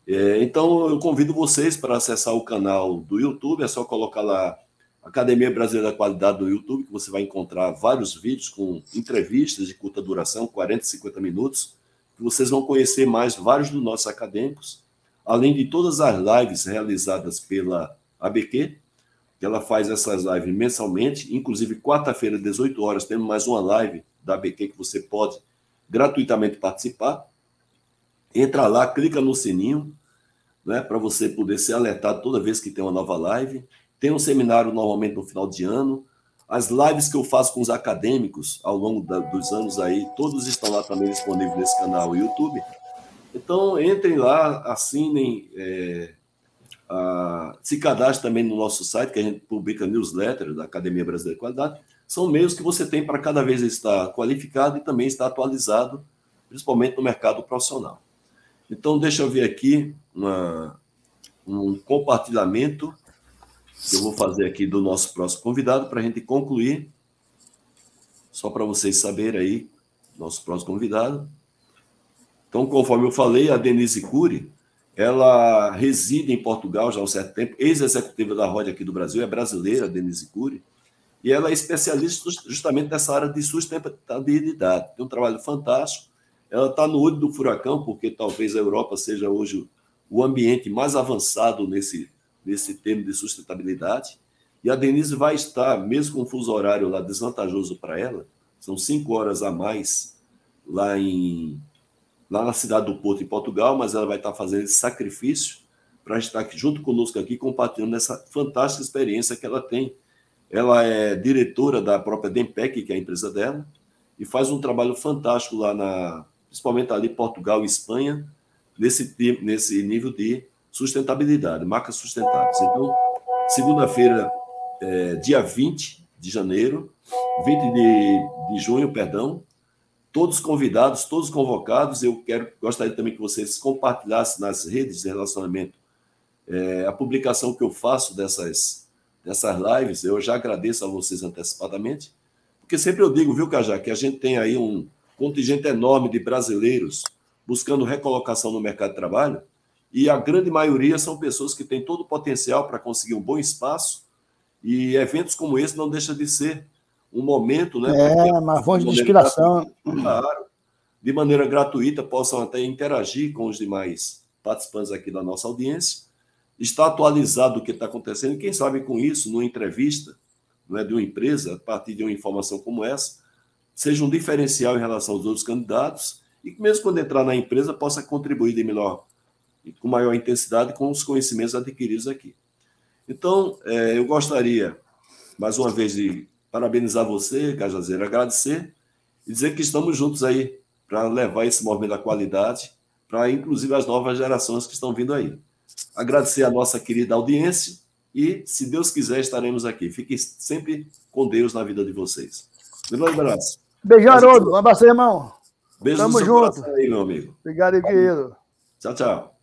É, então, eu convido vocês para acessar o canal do YouTube, é só colocar lá Academia Brasileira da Qualidade do YouTube, que você vai encontrar vários vídeos com entrevistas de curta duração, 40, 50 minutos, que vocês vão conhecer mais vários dos nossos acadêmicos, além de todas as lives realizadas pela ABQ, que ela faz essas lives mensalmente, inclusive quarta-feira, 18 horas, temos mais uma live da ABQ que você pode gratuitamente participar. Entra lá, clica no sininho, né, para você poder ser alertado toda vez que tem uma nova live. Tem um seminário normalmente no final de ano. As lives que eu faço com os acadêmicos ao longo da, dos anos aí, todos estão lá também disponíveis nesse canal YouTube. Então, entrem lá, assinem, é, a, se cadastrem também no nosso site, que a gente publica newsletter da Academia Brasileira de Qualidade. São meios que você tem para cada vez estar qualificado e também estar atualizado, principalmente no mercado profissional. Então, deixa eu ver aqui uma, um compartilhamento que eu vou fazer aqui do nosso próximo convidado para a gente concluir. Só para vocês saberem aí, nosso próximo convidado. Então, conforme eu falei, a Denise Cury, ela reside em Portugal já há um certo tempo, ex-executiva da Rode aqui do Brasil, é brasileira, Denise Cury, e ela é especialista justamente nessa área de sustentabilidade. Tem um trabalho fantástico. Ela está no olho do furacão, porque talvez a Europa seja hoje o ambiente mais avançado nesse nesse tema de sustentabilidade. E a Denise vai estar, mesmo com o fuso horário lá desvantajoso para ela, são cinco horas a mais lá, em, lá na cidade do Porto, em Portugal, mas ela vai estar fazendo esse sacrifício para estar junto conosco aqui, compartilhando essa fantástica experiência que ela tem. Ela é diretora da própria Dempec, que é a empresa dela, e faz um trabalho fantástico lá na, principalmente ali Portugal e Espanha, nesse, nesse nível de sustentabilidade, marcas sustentáveis. Então, segunda-feira, é, dia 20 de janeiro, 20 de, de junho, perdão, todos convidados, todos convocados. Eu quero, gostaria também que vocês compartilhassem nas redes de relacionamento é, a publicação que eu faço dessas, dessas lives. Eu já agradeço a vocês antecipadamente, porque sempre eu digo, viu, Cajá, que a gente tem aí um contingente enorme de brasileiros buscando recolocação no mercado de trabalho e a grande maioria são pessoas que têm todo o potencial para conseguir um bom espaço, e eventos como esse não deixa de ser um momento, né? É, uma fonte de inspiração. Claro, de maneira gratuita, possam até interagir com os demais participantes aqui da nossa audiência, está atualizado o que está acontecendo, quem sabe com isso, numa entrevista não é, de uma empresa, a partir de uma informação como essa, seja um diferencial em relação aos outros candidatos, e que mesmo quando entrar na empresa possa contribuir de melhor com maior intensidade com os conhecimentos adquiridos aqui. Então, é, eu gostaria, mais uma vez, de parabenizar você, Cajazeiro, agradecer e dizer que estamos juntos aí para levar esse movimento da qualidade para, inclusive, as novas gerações que estão vindo aí. Agradecer a nossa querida audiência e, se Deus quiser, estaremos aqui. Fiquem sempre com Deus na vida de vocês. Um abraço. Beijão, Haroldo. Um abraço, irmão. Beijo Tamo junto. Aí, meu amigo. Obrigado, querido. Tchau, tchau.